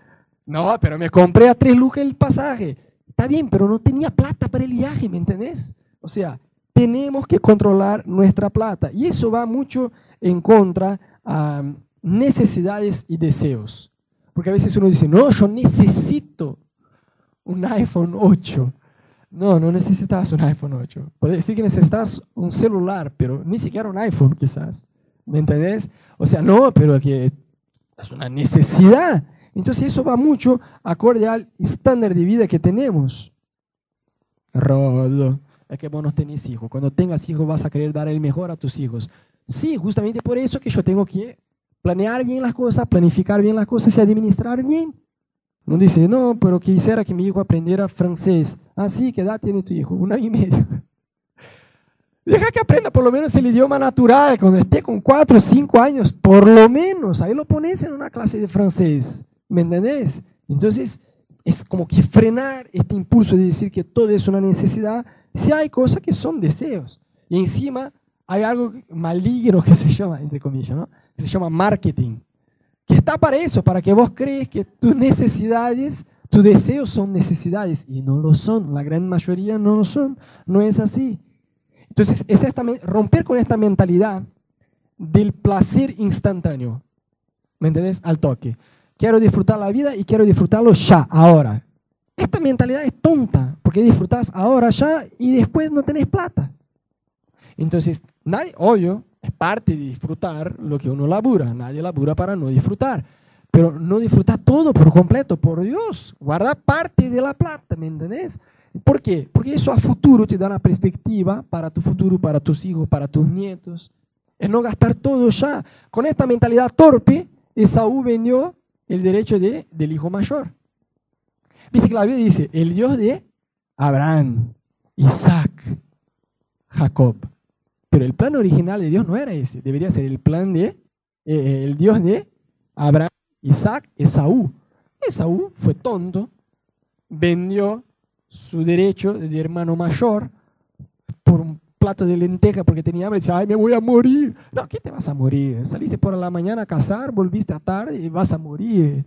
No, pero me compré a 3 lucas el pasaje. Está bien, pero no tenía plata para el viaje, ¿me entendés? O sea, tenemos que controlar nuestra plata. Y eso va mucho en contra a necesidades y deseos. Porque a veces uno dice, no, yo necesito un iPhone 8. No, no necesitas un iPhone 8. Puede decir que necesitas un celular, pero ni siquiera un iPhone quizás. ¿Me entendés? O sea, no, pero que es una necesidad. Entonces eso va mucho acorde al estándar de vida que tenemos. Rodo es que vos no tenés hijos. Cuando tengas hijos vas a querer dar el mejor a tus hijos. Sí, justamente por eso que yo tengo que planear bien las cosas, planificar bien las cosas y administrar bien. No dice, no, pero quisiera que mi hijo aprendiera francés. Ah, sí, ¿qué edad tiene tu hijo? Un año y medio. Deja que aprenda por lo menos el idioma natural, cuando esté con cuatro o cinco años, por lo menos. Ahí lo pones en una clase de francés. ¿Me entendés? Entonces, es como que frenar este impulso de decir que todo es una necesidad si hay cosas que son deseos. Y encima hay algo maligno que se llama, entre comillas, ¿no? que se llama marketing, que está para eso, para que vos crees que tus necesidades, tus deseos son necesidades, y no lo son, la gran mayoría no lo son, no es así. Entonces, es esta, romper con esta mentalidad del placer instantáneo. ¿Me entiendes? Al toque. Quiero disfrutar la vida y quiero disfrutarlo ya, ahora. Esta mentalidad es tonta, porque disfrutas ahora ya y después no tenés plata. Entonces, nadie, obvio, es parte de disfrutar lo que uno labura. Nadie labura para no disfrutar. Pero no disfrutar todo por completo, por Dios. Guarda parte de la plata, ¿me entendés? ¿Por qué? Porque eso a futuro te da una perspectiva para tu futuro, para tus hijos, para tus nietos. Es no gastar todo ya. Con esta mentalidad torpe, Esaú vendió el derecho de, del hijo mayor. Dice que la Biblia dice, el Dios de Abraham, Isaac, Jacob. Pero el plan original de Dios no era ese, debería ser el plan de eh, eh, el Dios de Abraham, Isaac, Esaú. Esaú fue tonto, vendió su derecho de hermano mayor plato de lenteja porque tenía hambre y decía, ay, me voy a morir. No, ¿qué te vas a morir? Saliste por la mañana a cazar, volviste a tarde y vas a morir.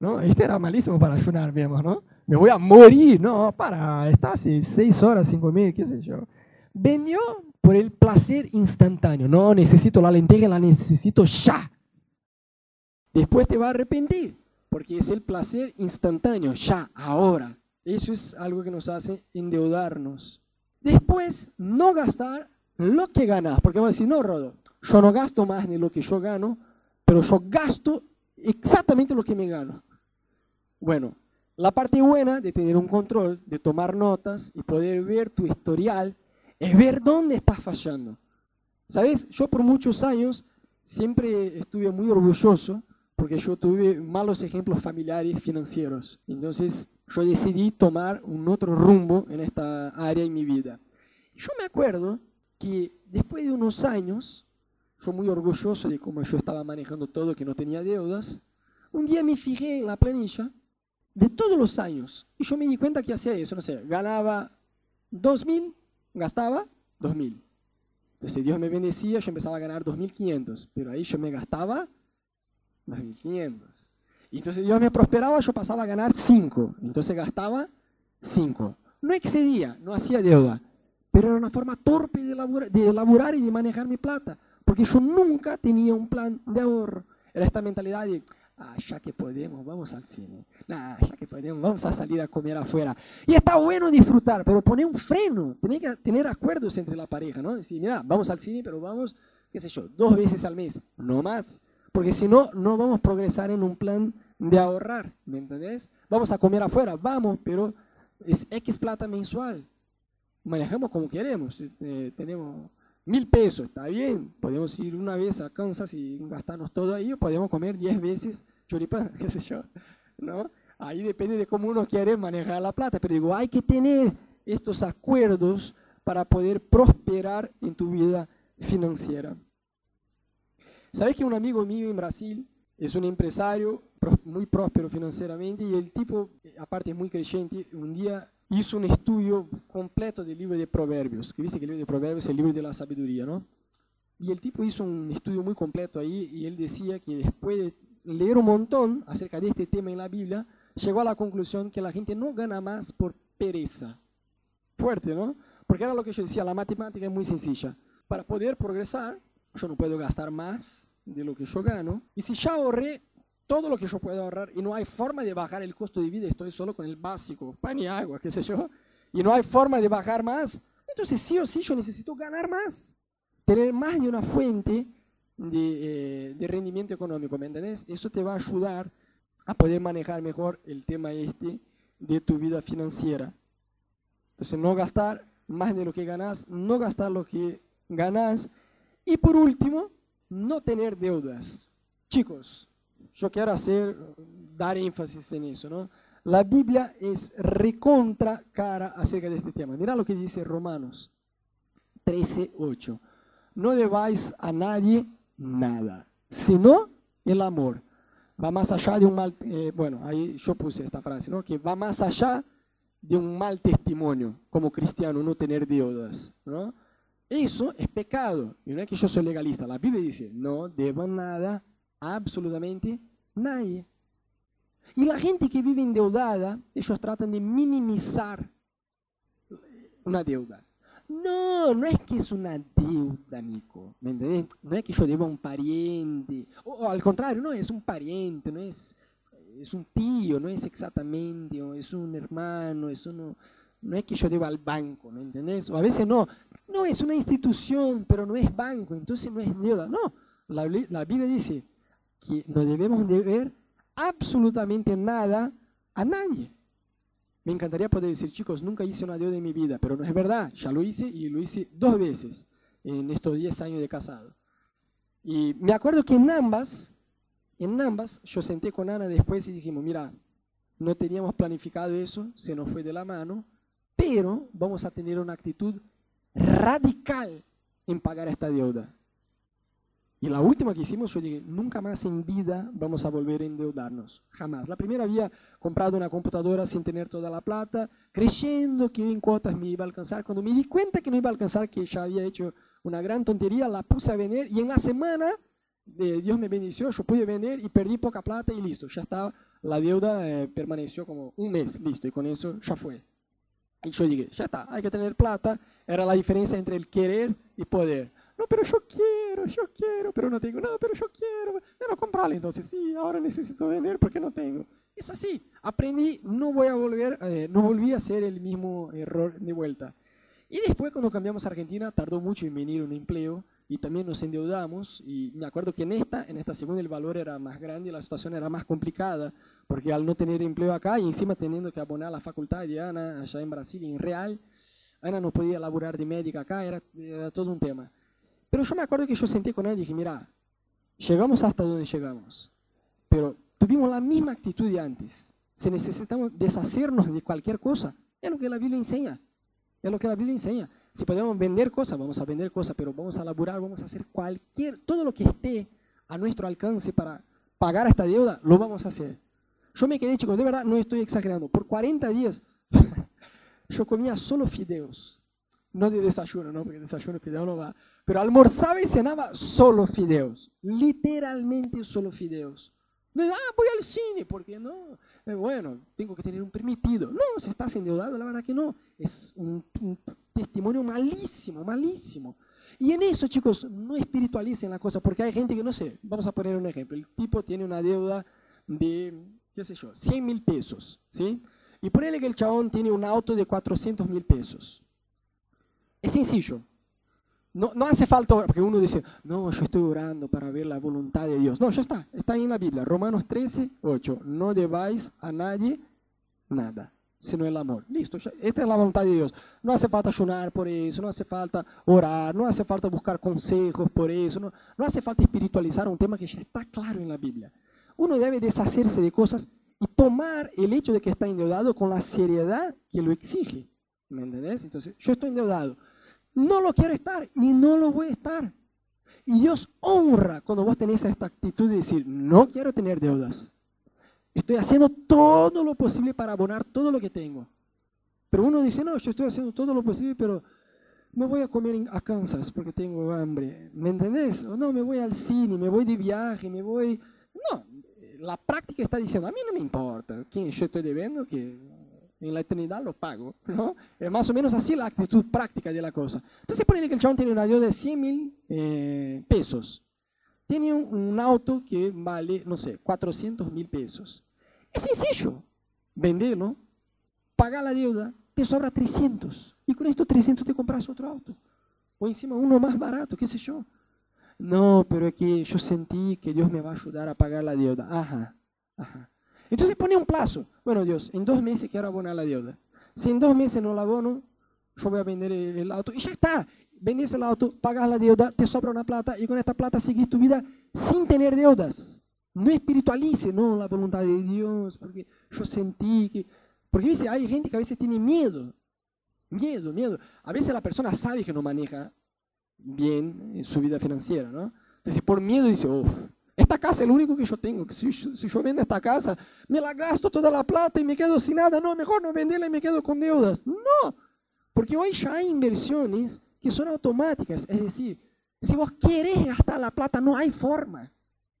¿No? Este era malísimo para ayunar, vemos, ¿no? Me voy a morir. No, para, estás seis horas, cinco mil, qué sé yo. Vendió por el placer instantáneo. No, necesito la lenteja, la necesito ya. Después te va a arrepentir, porque es el placer instantáneo, ya, ahora. Eso es algo que nos hace endeudarnos. Después, no gastar lo que ganas, porque vamos a decir, no, Rodo, yo no gasto más de lo que yo gano, pero yo gasto exactamente lo que me gano. Bueno, la parte buena de tener un control, de tomar notas y poder ver tu historial es ver dónde estás fallando. ¿Sabes? Yo por muchos años siempre estuve muy orgulloso porque yo tuve malos ejemplos familiares financieros. Entonces yo decidí tomar un otro rumbo en esta área en mi vida. Yo me acuerdo que después de unos años, yo muy orgulloso de cómo yo estaba manejando todo, que no tenía deudas, un día me fijé en la planilla de todos los años y yo me di cuenta que hacía eso, no sé, ganaba 2.000 gastaba 2.000. Entonces Dios me bendecía, yo empezaba a ganar 2.500, pero ahí yo me gastaba 2.500. Entonces Dios me prosperaba, yo pasaba a ganar 5, entonces gastaba 5. No excedía, no hacía deuda, pero era una forma torpe de laburar, de y de manejar mi plata, porque yo nunca tenía un plan de ahorro. Era esta mentalidad de, Ah, ya que podemos, vamos al cine. Nah, ya que podemos, vamos a salir a comer afuera. Y está bueno disfrutar, pero poner un freno. Tiene que tener acuerdos entre la pareja, ¿no? Decir, mira, vamos al cine, pero vamos, qué sé yo, dos veces al mes, no más. Porque si no, no vamos a progresar en un plan de ahorrar, ¿me entendés? Vamos a comer afuera, vamos, pero es X plata mensual. Manejamos como queremos. Eh, tenemos mil pesos, está bien, podemos ir una vez a Kansas y gastarnos todo ahí, o podemos comer diez veces choripán, qué sé yo, ¿no? Ahí depende de cómo uno quiere manejar la plata, pero digo, hay que tener estos acuerdos para poder prosperar en tu vida financiera. ¿Sabes que un amigo mío en Brasil es un empresario muy próspero financieramente y el tipo, aparte es muy creyente, un día hizo un estudio completo del libro de Proverbios, que viste que el libro de Proverbios es el libro de la sabiduría, ¿no? Y el tipo hizo un estudio muy completo ahí y él decía que después de leer un montón acerca de este tema en la Biblia, llegó a la conclusión que la gente no gana más por pereza. Fuerte, ¿no? Porque era lo que yo decía, la matemática es muy sencilla. Para poder progresar, yo no puedo gastar más de lo que yo gano. Y si ya ahorré todo lo que yo puedo ahorrar y no hay forma de bajar el costo de vida, estoy solo con el básico, pan y agua, qué sé yo, y no hay forma de bajar más, entonces sí o sí yo necesito ganar más, tener más de una fuente de, eh, rendimiento económico, ¿me entendés? Eso te va a ayudar a poder manejar mejor el tema este de tu vida financiera. Entonces no gastar más de lo que ganas, no gastar lo que ganas y por último, no tener deudas. Chicos, yo quiero hacer, dar énfasis en eso, ¿no? La Biblia es recontra cara acerca de este tema. Mira lo que dice Romanos 13:8. No debáis a nadie nada, sino el amor. Va más allá de un mal, eh, bueno, ahí yo puse esta frase, ¿no? Que va más allá de un mal testimonio como cristiano, no tener deudas, ¿no? Eso es pecado. Y no es que yo soy legalista. La Biblia dice, no deban nada absolutamente nadie. Y la gente que vive endeudada, ellos tratan de minimizar una deuda. No, no es que es una deuda, Nico. ¿Me entendés? No es que yo deba a un pariente. O, al contrario, no es un pariente, no es, es un tío, no es exactamente, o es un hermano, es uno, no es que yo deba al banco, ¿me entendés? O a veces no. No, es una institución, pero no es banco, entonces no es deuda. No, la, la Biblia dice que no debemos deber absolutamente nada a nadie. Me encantaría poder decir, chicos, nunca hice una deuda en mi vida, pero no es verdad, ya lo hice y lo hice dos veces en estos 10 años de casado. Y me acuerdo que en ambas, en ambas, yo senté con Ana después y dijimos, mira, no teníamos planificado eso, se nos fue de la mano, pero vamos a tener una actitud radical en pagar esta deuda. Y la última que hicimos, yo dije, nunca más en vida vamos a volver a endeudarnos, jamás. La primera había comprado una computadora sin tener toda la plata, creyendo que en cuotas me iba a alcanzar. Cuando me di cuenta que no iba a alcanzar, que ya había hecho una gran tontería, la puse a vender y en la semana eh, Dios me bendició, yo pude vender y perdí poca plata y listo, ya estaba, la deuda eh, permaneció como un mes, listo, y con eso ya fue. Y yo dije, ya está, hay que tener plata, era la diferencia entre el querer y poder no, pero yo quiero, yo quiero, pero no tengo, no, pero yo quiero, quiero comprarlo, entonces sí, ahora necesito vender porque no tengo. Es así, aprendí, no voy a volver, eh, no volví a hacer el mismo error de vuelta. Y después cuando cambiamos a Argentina, tardó mucho en venir un empleo y también nos endeudamos y me acuerdo que en esta, en esta segunda el valor era más grande y la situación era más complicada porque al no tener empleo acá y encima teniendo que abonar la facultad de Ana allá en Brasil en real, Ana no podía laburar de médica acá, era, era todo un tema. Pero yo me acuerdo que yo senté con él y dije, mira, llegamos hasta donde llegamos, pero tuvimos la misma actitud de antes. Si necesitamos deshacernos de cualquier cosa, es lo que la Biblia enseña. Es lo que la Biblia enseña. Si podemos vender cosas, vamos a vender cosas, pero vamos a laburar, vamos a hacer cualquier, todo lo que esté a nuestro alcance para pagar esta deuda, lo vamos a hacer. Yo me quedé, chicos, de verdad, no estoy exagerando. Por 40 días yo comía solo fideos. No de desayuno, ¿no? Porque desayuno fideo no va. Pero almorzaba y cenaba solo fideos, literalmente solo fideos. No, ah, voy al cine, porque no, eh, bueno, tengo que tener un permitido. No, se estás endeudado, la verdad que no. Es un, testimonio malísimo, malísimo. Y en eso, chicos, no espiritualicen la cosa, porque hay gente que no sé, vamos a poner un ejemplo. El tipo tiene una deuda de, qué sé yo, 100 mil pesos, ¿sí? Y ponele que el chabón tiene un auto de 400 mil pesos. Es sencillo, no, no hace falta, porque uno dice, no, yo estoy orando para ver la voluntad de Dios. No, ya está, está ahí en la Biblia, Romanos 13, 8. No debáis a nadie nada, sino el amor. Listo, esta es la voluntad de Dios. No hace falta ayunar por eso, no hace falta orar, no hace falta buscar consejos por eso, no, no hace falta espiritualizar un tema que ya está claro en la Biblia. Uno debe deshacerse de cosas y tomar el hecho de que está endeudado con la seriedad que lo exige. ¿Me entendés? Entonces, yo estoy endeudado no lo quiero estar y no lo voy a estar. Y Dios honra cuando vos tenés esta actitud de decir, no quiero tener deudas. Estoy haciendo todo lo posible para abonar todo lo que tengo. Pero uno dice, no, yo estoy haciendo todo lo posible, pero no voy a comer a Kansas porque tengo hambre. ¿Me entendés? O no, me voy al cine, me voy de viaje, me voy... No, la práctica está diciendo, a mí no me importa quién yo estoy debiendo, que en la eternidad lo pago, ¿no? Es más o menos así la actitud práctica de la cosa. Entonces, ponele que el chabón tiene una deuda de 100 mil eh, pesos. Tiene un, auto que vale, no sé, 400 mil pesos. Es sencillo, venderlo, pagar la deuda, te sobra 300. Y con estos 300 te compras otro auto. O encima uno más barato, qué sé yo. No, pero es que yo sentí que Dios me va a ayudar a pagar la deuda. Ajá, ajá. Entonces pone un plazo. Bueno, Dios, en dos meses quiero abonar la deuda. Si en dos meses no la abono, yo voy a vender el auto. Y ya está. Vendes el auto, pagas la deuda, te sobra una plata y con esta plata sigues tu vida sin tener deudas. No espiritualice, no, la voluntad de Dios, porque yo sentí que... Porque dice, hay gente que a veces tiene miedo. Miedo, miedo. A veces la persona sabe que no maneja bien su vida financiera, ¿no? Entonces por miedo dice, oh, esta casa es lo único que yo tengo. Si, si yo vendo esta casa, me la gasto toda la plata y me quedo sin nada. No, mejor no venderla y me quedo con deudas. No, porque hoy ya hay inversiones que son automáticas. Es decir, si vos querés gastar la plata, no hay forma.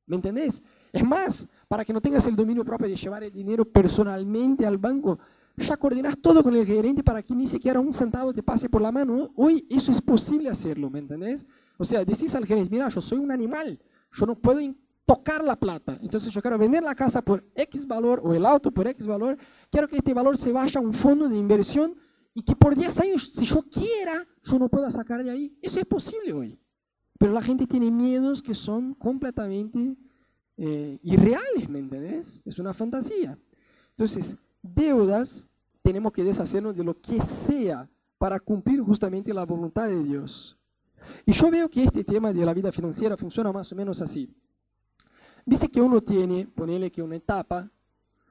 ¿Me entendés? Es más, para que no tengas el dominio propio de llevar el dinero personalmente al banco, ya coordinas todo con el gerente para que ni siquiera un centavo te pase por la mano. Hoy eso es posible hacerlo, ¿me entendés? O sea, decís al gerente, mira, yo soy un animal, yo no puedo tocar la plata. Entonces yo quiero vender la casa por X valor o el auto por X valor. Quiero que este valor se vaya a un fondo de inversión y que por 10 años, si yo quiera, yo no pueda sacar de ahí. Eso es posible hoy. Pero la gente tiene miedos que son completamente eh, irreales, ¿me entendés? Es una fantasía. Entonces, deudas, tenemos que deshacernos de lo que sea para cumplir justamente la voluntad de Dios. Y yo veo que este tema de la vida financiera funciona más o menos así. Viste que uno tiene, ponele que una etapa,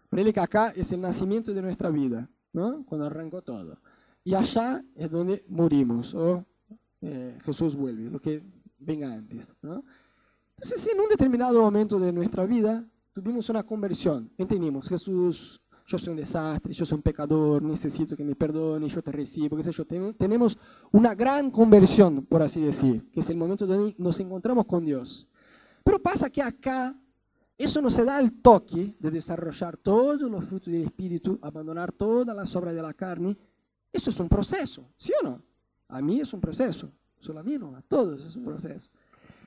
ponele que acá es el nacimiento de nuestra vida, ¿no? Cuando arrancó todo. Y allá es donde morimos, o eh, Jesús vuelve, lo que venga antes, ¿no? Entonces, si en un determinado momento de nuestra vida tuvimos una conversión, entendimos, Jesús, yo soy un desastre, yo soy un pecador, necesito que me perdone, yo te recibo, qué sé yo, tenemos una gran conversión, por así decir, que es el momento donde nos encontramos con Dios. Pero pasa que acá eso no se da el toque de desarrollar todos los frutos del Espíritu, abandonar toda la obras de la carne. Eso es un proceso, ¿sí o no? A mí es un proceso, solo a mí no, a todos es un proceso.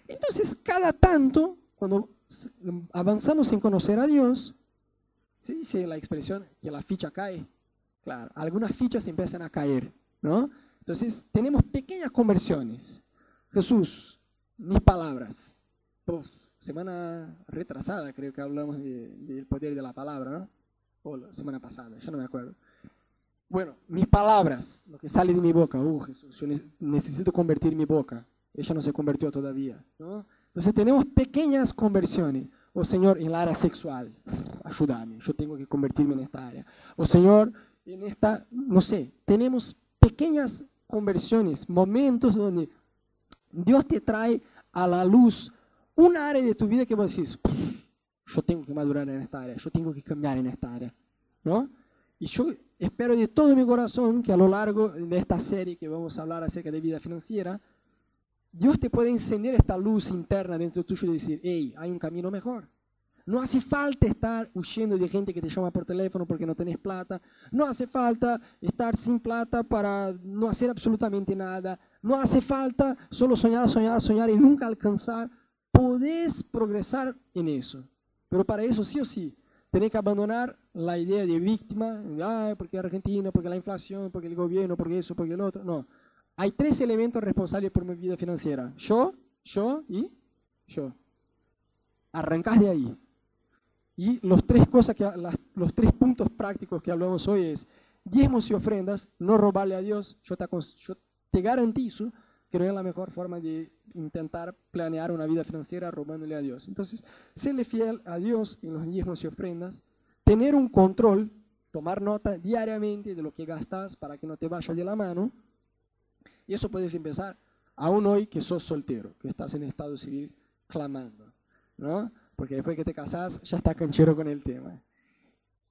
Entonces, cada tanto, cuando avanzamos en conocer a Dios, se dice la expresión que la ficha cae. Claro, algunas fichas empiezan a caer, ¿no? Entonces, tenemos pequeñas conversiones. Jesús, mis palabras. Semana retrasada creo que hablamos del poder de la palabra, ¿no? O la semana pasada, ya no me acuerdo. Bueno, mis palabras, lo que sale de mi boca, uh, Jesús, yo necesito convertir mi boca ella no se convirtió todavía. ¿no? Entonces tenemos pequeñas conversiones. O oh, Señor, en el área sexual, ayúdame, yo tengo que convertirme en esta área. O oh, Señor, en esta, no sé, tenemos pequeñas conversiones, momentos donde Dios te trae a la luz una área de tu vida que vos decís, yo tengo que madurar en esta área, yo tengo que cambiar en esta área. ¿no? Y yo espero de todo mi corazón que a lo largo de esta serie que vamos a hablar acerca de vida financiera, Dios te puede encender esta luz interna dentro tuyo y decir, hey, hay un camino mejor. No hace falta estar huyendo de gente que te llama por teléfono porque no tenés plata. No hace falta estar sin plata para no hacer absolutamente nada. No hace falta solo soñar, soñar, soñar y nunca alcanzar. Podés progresar en eso. Pero para eso sí o sí, tenés que abandonar la idea de víctima. Ay, porque Argentina, porque la inflación, porque el gobierno, porque eso, porque el otro. No. Hay tres elementos responsables por mi vida financiera. Yo, yo y yo. Arrancás de ahí. Y los tres, cosas que, los tres puntos prácticos que hablamos hoy es diezmos y ofrendas, no robarle a Dios. Yo te, yo te garantizo no es la mejor forma de intentar planear una vida financiera robándole a Dios. Entonces, serle fiel a Dios en los diezmos y ofrendas, tener un control, tomar nota diariamente de lo que gastas para que no te vaya de la mano, y eso puedes empezar aún hoy que sos soltero, que estás en estado civil clamando, ¿no? Porque después que te casas ya está canchero con el tema.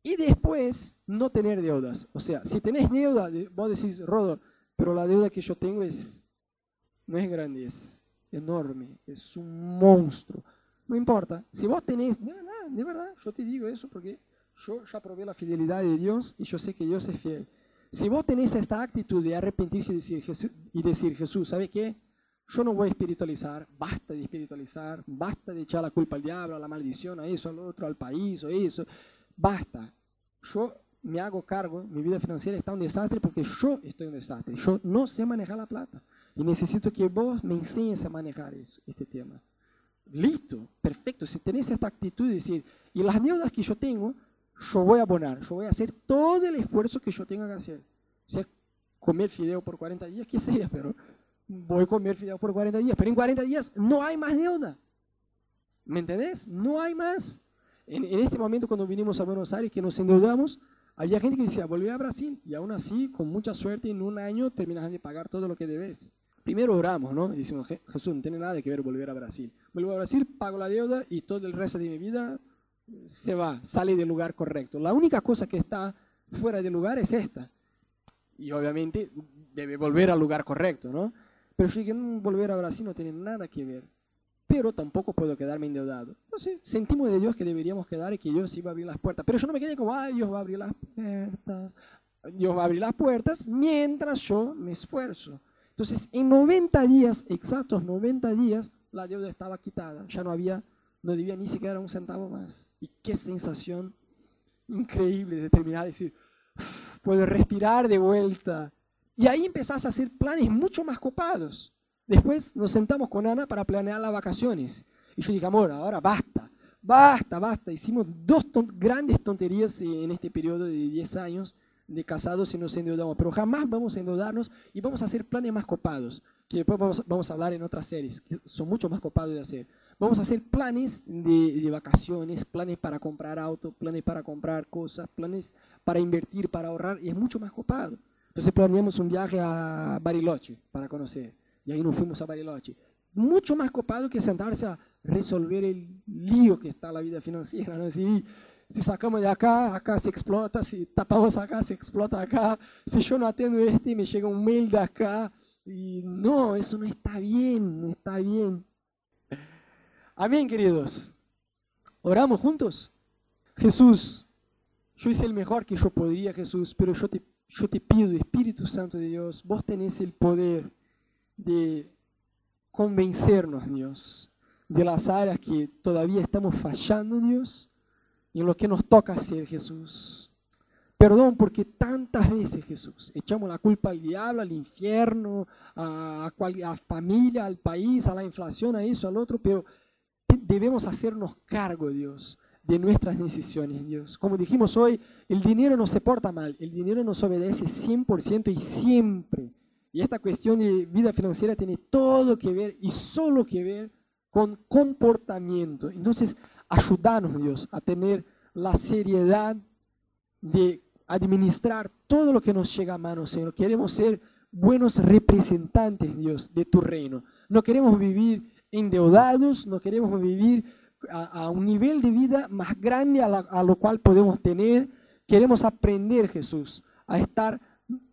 Y después, no tener deudas. O sea, si tenés deuda, vos decís, Rodo, pero la deuda que yo tengo es, no es grande, es enorme, es un monstruo. No importa. Si vos tenés, de verdad, de verdad, yo te digo eso porque yo ya probé la fidelidad de Dios y yo sé que Dios es fiel. Si vos tenés esta actitud de arrepentirse y decir, Jesús, y decir, Jesús, ¿sabe qué? Yo no voy a espiritualizar, basta de espiritualizar, basta de echar la culpa al diablo, a la maldición, a eso, al otro, al país, o eso, basta. Yo me hago cargo, mi vida financiera está un desastre porque yo estoy un desastre, yo no sé manejar la plata y necesito que vos me enseñes a manejar eso, este tema. Listo, perfecto, si tenés esta actitud de decir, y las deudas que yo tengo, yo voy a abonar, yo voy a hacer todo el esfuerzo que yo tenga que hacer. O sea, comer fideo por 40 días, que sea, pero voy a comer fideo por 40 días. Pero en 40 días no hay más deuda. ¿Me entendés? No hay más. En, este momento, cuando vinimos a Buenos Aires, que nos endeudamos, había gente que decía, volví a Brasil. Y aún así, con mucha suerte, en un año terminas de pagar todo lo que debes. Primero oramos, ¿no? Y decimos, Jesús, no tiene nada que ver volver a Brasil. Vuelvo a Brasil, pago la deuda y todo el resto de mi vida se va, sale del lugar correcto. La única cosa que está fuera del lugar es esta. Y obviamente debe volver al lugar correcto, ¿no? Pero yo dije, no, volver a Brasil no tiene nada que ver. Pero tampoco puedo quedarme endeudado. Entonces sentimos de Dios que deberíamos quedar y que Dios iba a abrir las puertas. Pero yo no me quedé como, ay, Dios va a abrir las puertas, Dios va a abrir las puertas mientras yo me esfuerzo. Entonces, en 90 días, exactos 90 días, la deuda estaba quitada. Ya no había, no debía ni siquiera un centavo más. Y qué sensación increíble de terminar de decir, puedo respirar de vuelta. Y ahí empezás a hacer planes mucho más copados. Después nos sentamos con Ana para planear las vacaciones. Y yo dije, amor, ahora basta, basta, basta. Hicimos dos grandes tonterías en este periodo de 10 años de casados y nos endeudamos, pero jamás vamos a endeudarnos y vamos a hacer planes más copados, que después vamos, vamos a hablar en otras series, que son mucho más copados de hacer. Vamos a hacer planes de, de, vacaciones, planes para comprar auto, planes para comprar cosas, planes para invertir, para ahorrar, y es mucho más copado. Entonces planeamos un viaje a Bariloche para conocer, y ahí nos fuimos a Bariloche. Mucho más copado que sentarse a resolver el lío que está la vida financiera. ¿no? Si, si sacamos de acá, acá se explota, si tapamos acá, se explota acá, si yo no atiendo este, me llega un mail de acá, y no, eso no está bien, no está bien. Amén, queridos. Oramos juntos. Jesús, yo hice el mejor que yo podría, Jesús, pero yo te, yo te pido, Espíritu Santo de Dios, vos tenés el poder de convencernos, Dios, de las áreas que todavía estamos fallando, Dios, en lo que nos toca hacer, Jesús. Perdón porque tantas veces, Jesús, echamos la culpa al diablo, al infierno, a, a, a familia, al país, a la inflación, a eso, al otro, pero debemos hacernos cargo, Dios, de nuestras decisiones, Dios. Como dijimos hoy, el dinero no se porta mal, el dinero nos obedece 100% y siempre. Y esta cuestión de vida financiera tiene todo que ver y solo que ver con comportamiento. Entonces, ayúdanos, Dios, a tener la seriedad de administrar todo lo que nos llega a mano, Señor. Queremos ser buenos representantes, Dios, de tu reino. No queremos vivir endeudados, no queremos vivir a, un nivel de vida más grande a, lo cual podemos tener. Queremos aprender, Jesús, a estar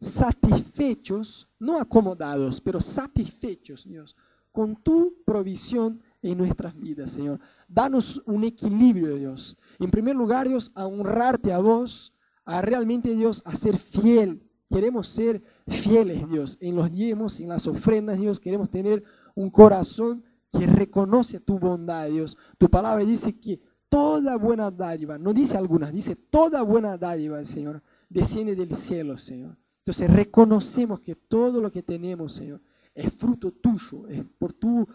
satisfechos, no acomodados, pero satisfechos, Dios, con tu provisión en nuestras vidas, Señor. Danos un equilibrio, Dios. En primer lugar, Dios, a honrarte a vos, a realmente, Dios, a ser fiel. Queremos ser fieles, Dios, en los diezmos, en las ofrendas, Dios. Queremos tener un corazón que reconoce tu bondad, Dios. Tu palabra dice que toda buena dádiva, no dice algunas, dice toda buena dádiva, Señor, desciende del cielo, Señor. Entonces reconocemos que todo lo que tenemos, Señor, es fruto tuyo, es por tu,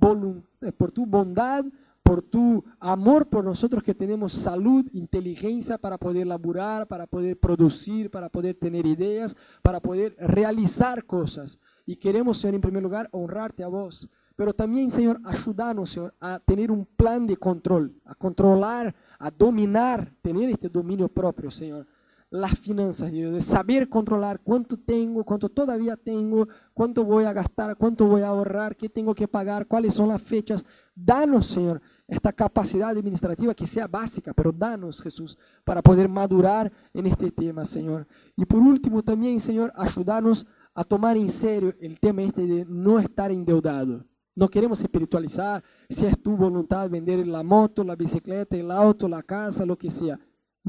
por tu bondad, por tu amor por nosotros que tenemos salud, inteligencia para poder laburar, para poder producir, para poder tener ideas, para poder realizar cosas. Y queremos, Señor, en primer lugar, honrarte a vos. Pero también, Señor, ayudarnos, Señor, a tener un plan de control, a controlar, a dominar, tener este dominio propio, Señor. Las finanzas, Dios, de saber controlar cuánto tengo, cuánto todavía tengo, cuánto voy a gastar, cuánto voy a ahorrar, qué tengo que pagar, cuáles son las fechas. Danos, Señor, esta capacidad administrativa que sea básica, pero danos, Jesús, para poder madurar en este tema, Señor. Y por último, también, Señor, ayudarnos a tomar en serio el tema este de no estar endeudado. No queremos espiritualizar si es tu voluntad vender la moto, la bicicleta, el auto, la casa, lo que sea.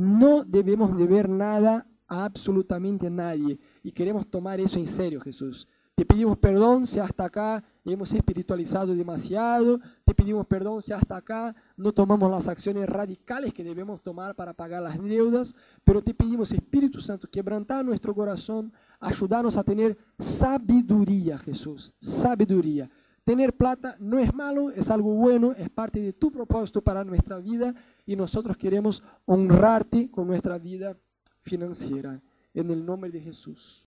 No debemos deber nada a absolutamente nadie y queremos tomar eso en serio, Jesús. Te pedimos perdón si hasta acá hemos espiritualizado demasiado. Te pedimos perdón si hasta acá no tomamos las acciones radicales que debemos tomar para pagar las deudas. Pero te pedimos, Espíritu Santo, quebrantar nuestro corazón, ayudarnos a tener sabiduría, Jesús. Sabiduría. Tener plata no es malo, es algo bueno, es parte de tu propósito para nuestra vida y nosotros queremos honrarte con nuestra vida financiera. En el nombre de Jesús.